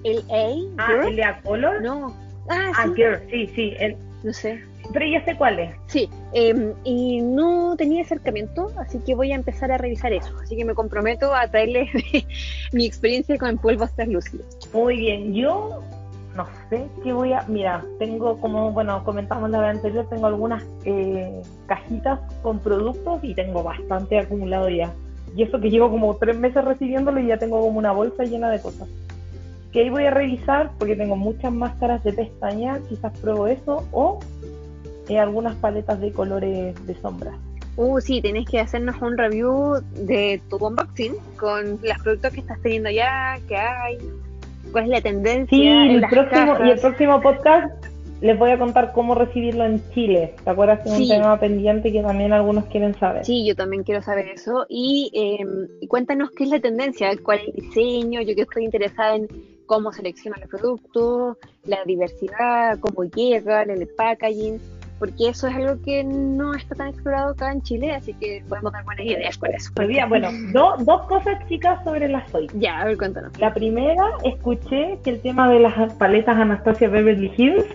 LA, ah, Girl? LA Color. no, ah, Ah, sí, Girl, sí, sí. el- no sé, pero ya sé cuál es. Sí, em, y no tenía acercamiento, así que voy a empezar a revisar eso. Así que me comprometo a traerles mi experiencia con polvos translúcidos. Muy bien, yo no sé qué voy a. Mira, tengo como, bueno, comentamos la vez anterior, tengo algunas eh, cajitas con productos y tengo bastante acumulado ya. Y eso que llevo como tres meses recibiéndolo y ya tengo como una bolsa llena de cosas. Que ahí voy a revisar porque tengo muchas máscaras de pestaña, quizás pruebo eso, o eh, algunas paletas de colores de sombra. Uh, sí, tenés que hacernos un review de tu unboxing con los productos que estás teniendo ya, que hay, cuál es la tendencia. Sí, en el las próximo, y el próximo podcast les voy a contar cómo recibirlo en Chile. ¿Te acuerdas que es Sí. un tema pendiente que también algunos quieren saber? Sí, yo también quiero saber eso. Y em, cuéntanos qué es la tendencia, cuál es el diseño. Yo que estoy interesada en cómo seleccionan los productos, la diversidad, cómo llegan, el packaging, porque eso es algo que no está tan explorado acá en Chile, así que podemos dar buenas ideas con eso. Hoy día, bueno, do- dos cosas chicas sobre las Zoe. Ya, a ver, cuéntanos. La primera, escuché que el tema de las paletas Anastasia Beverly Hills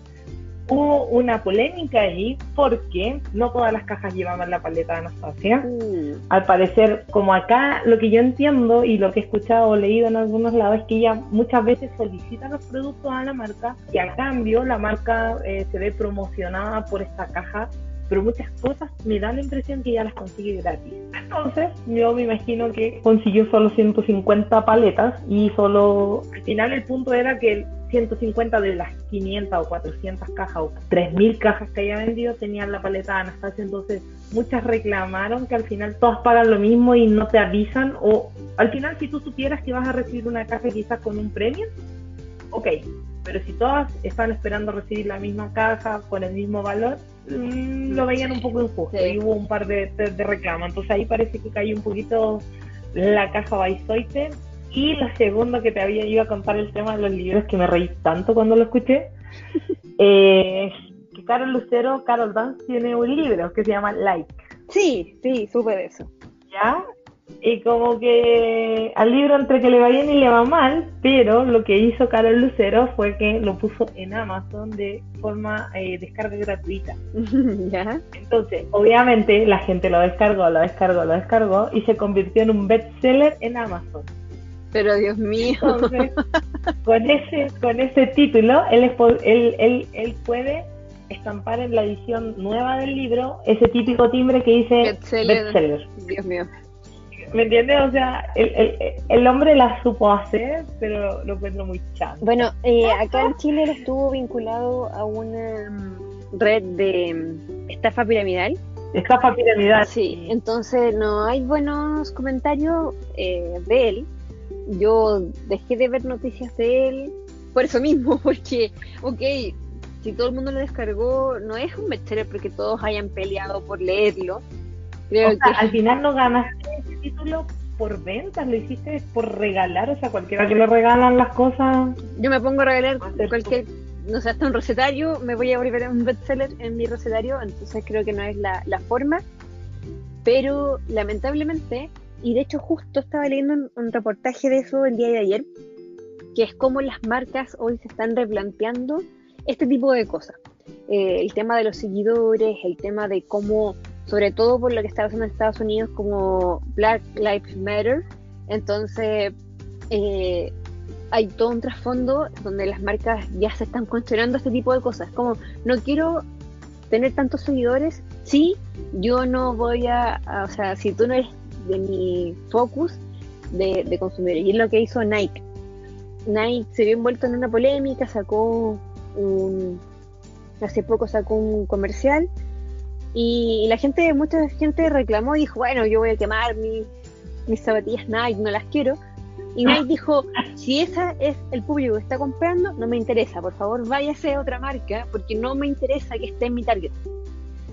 hubo una polémica ahí porque no todas las cajas llevaban la paleta Anastasia. Uh, Al parecer, como acá lo que yo entiendo y lo que he escuchado o leído en algunos lados es que ella muchas veces solicita los productos a la marca y a cambio la marca eh, se ve promocionada por esta caja, pero muchas cosas me da la impresión que ella las consigue gratis. Entonces, yo me imagino que consiguió solo 150 paletas y solo al final el punto era que 150 de las 500 o 400 cajas o 3000 cajas que haya vendido tenían la paleta de Anastasia, entonces muchas reclamaron que al final todas pagan lo mismo y no te avisan. O al final si tú supieras que vas a recibir una caja quizás con un premio, ok, pero si todas están esperando recibir la misma caja con el mismo valor, mm, lo veían un poco injusto. Sí. y hubo un par de, de- de reclamos, entonces ahí parece que cayó un poquito la caja Baisoite y lo segundo que te había iba a contar el tema de los libros que me reí tanto cuando lo escuché eh, que Carol Lucero, Carol Dance tiene un libro que se llama Like sí, sí, supe de eso. ¿ya? Y como que al libro entre que le va bien y le va mal, pero lo que hizo Carol Lucero fue que lo puso en Amazon de forma eh, descarga gratuita. ya. Entonces, obviamente la gente lo descargó, lo descargó, lo descargó y se convirtió en un bestseller en Amazon. Pero Dios mío. Entonces, con ese, con ese título, él, es po- él, él, él puede estampar en la edición nueva del libro ese típico timbre que dice Bestseller. bestseller. Dios mío. ¿Me entiendes? O sea, el, el, el hombre la supo hacer, pero lo encuentro muy chanta. Bueno, eh, acá en Chile él estuvo vinculado a una mm, red de mm, estafa piramidal. Estafa piramidal. Sí, entonces no hay buenos comentarios eh, de él. Yo dejé de ver noticias de él por eso mismo, porque, ok, si todo el mundo lo descargó, no es un bestseller porque todos hayan peleado por leerlo. Creo O sea, que al final no ganaste ese título por ventas, lo hiciste por regalar, o sea, cualquiera que le regalan las cosas. yo me pongo a regalar Hacer cualquier, no sé, hasta un recetario, me voy a volver un bestseller en mi recetario, entonces creo que no es la, la forma. Pero lamentablemente y de hecho justo estaba leyendo un, reportaje de eso el día de ayer, que es cómo las marcas hoy se están replanteando este tipo de cosas. Eh, el tema de los seguidores, el tema de cómo, sobre todo por lo que está pasando en Estados Unidos como Black Lives Matter, entonces eh, hay todo un trasfondo donde las marcas ya se están cuestionando este tipo de cosas, como no quiero tener tantos seguidores, sí, yo no voy a, o sea, si tú no eres de mi focus de, de consumir, y es lo que hizo Nike. Nike se vio envuelto en una polémica, sacó un, hace poco sacó un comercial y la gente, mucha gente reclamó y dijo, bueno, yo voy a quemar mis zapatillas Nike, no las quiero. Y Nike dijo, si esa es el público que está comprando, no me interesa, por favor váyase a otra marca porque no me interesa que esté en mi target.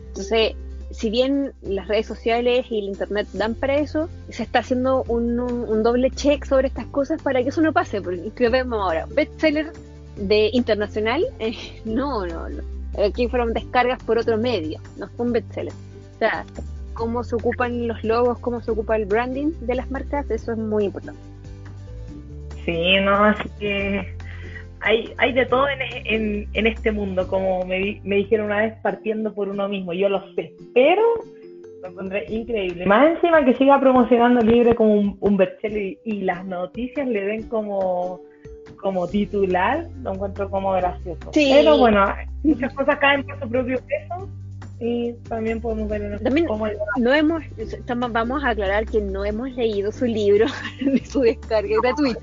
Entonces, si bien las redes sociales y el internet dan para eso, se está haciendo un, un, doble check sobre estas cosas para que eso no pase, porque que vemos ahora, bestseller de internacional, no, no, no, aquí fueron descargas por otro medio, no fue un bestseller. O sea, cómo se ocupan los logos, cómo se ocupa el branding de las marcas, eso es muy importante. Sí, no, así que hay, hay de todo en, en, este mundo, como me, me, dijeron una vez, partiendo por uno mismo. Yo lo sé, pero lo encontré increíble. Más encima que siga promocionando Libre como un, un bestseller y, las noticias le den como, como titular, lo encuentro como gracioso. Pero bueno, muchas cosas caen por su propio peso y también podemos ver en también no hemos vamos a aclarar que no hemos leído su libro de su descarga gratuita.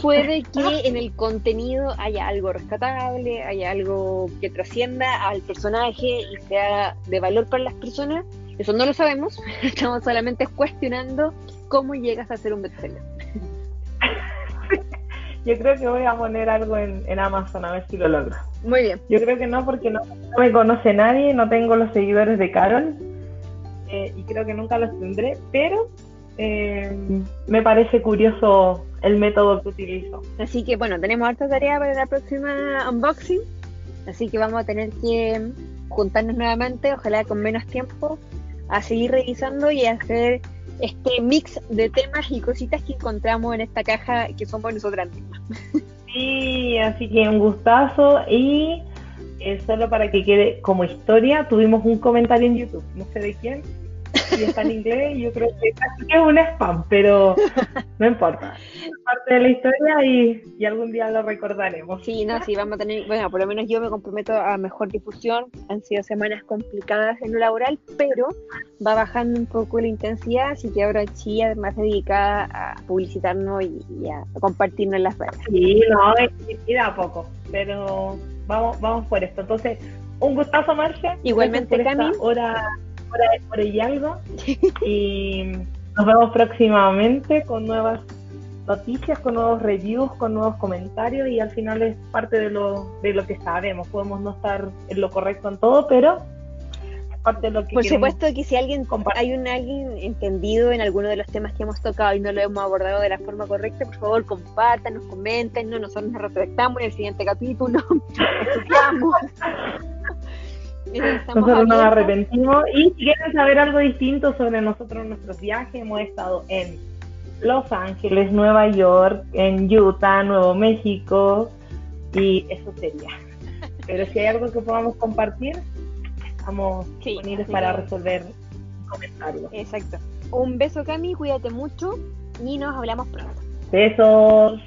puede que en el contenido haya algo rescatable haya algo que trascienda al personaje y sea de valor para las personas. Eso no lo sabemos estamos solamente cuestionando cómo llegas a ser un bestseller yo creo que voy a poner algo en, en Amazon a ver si lo logro muy bien. Yo creo que no, porque no, me conoce nadie, no tengo los seguidores de Carol eh, y creo que nunca los tendré, pero eh, me parece curioso el método que utilizo. Así que bueno, tenemos harta tarea para la próxima unboxing, así que vamos a tener que juntarnos nuevamente, ojalá con menos tiempo, a seguir revisando y hacer este mix de temas y cositas que encontramos en esta caja que somos nosotras mismas. Sí, así que un gustazo y eh, solo para que quede como historia, tuvimos un comentario en YouTube, no sé de quién, y está en inglés y yo creo que es un spam, pero no importa. Es parte de la historia y, algún día lo recordaremos. Sí, no, sí, vamos a tener, bueno, por lo menos yo me comprometo a mejor difusión. Han sido semanas complicadas en lo laboral, pero va bajando un poco la intensidad, así que ahora sí, además dedicada a publicitarnos y, a compartirnos las redes. Sí, no, y a poco, pero vamos, vamos por esto. Entonces, un gustazo, Marcia. Igualmente, Cami. Hora por ahí algo. y nos vemos próximamente con nuevas noticias, con nuevos reviews, con nuevos comentarios y al final es parte de lo, de lo que sabemos. Podemos no estar en lo correcto en todo, pero es parte de lo que... Por supuesto que si alguien hay un alguien entendido en alguno de los temas que hemos tocado y no lo hemos abordado de la forma correcta, por favor compártanos, comenten, ¿no? nosotros nos retractamos en el siguiente capítulo, Nosotros nos arrepentimos. Y si quieren saber algo distinto sobre nosotros, nuestros viajes, hemos estado en Los Ángeles, Nueva York, en Utah, Nuevo México, y eso sería. Pero si hay algo que podamos compartir, estamos disponibles para resolver comentarios. Exacto. Un beso, Cami, cuídate mucho y nos hablamos pronto. Besos.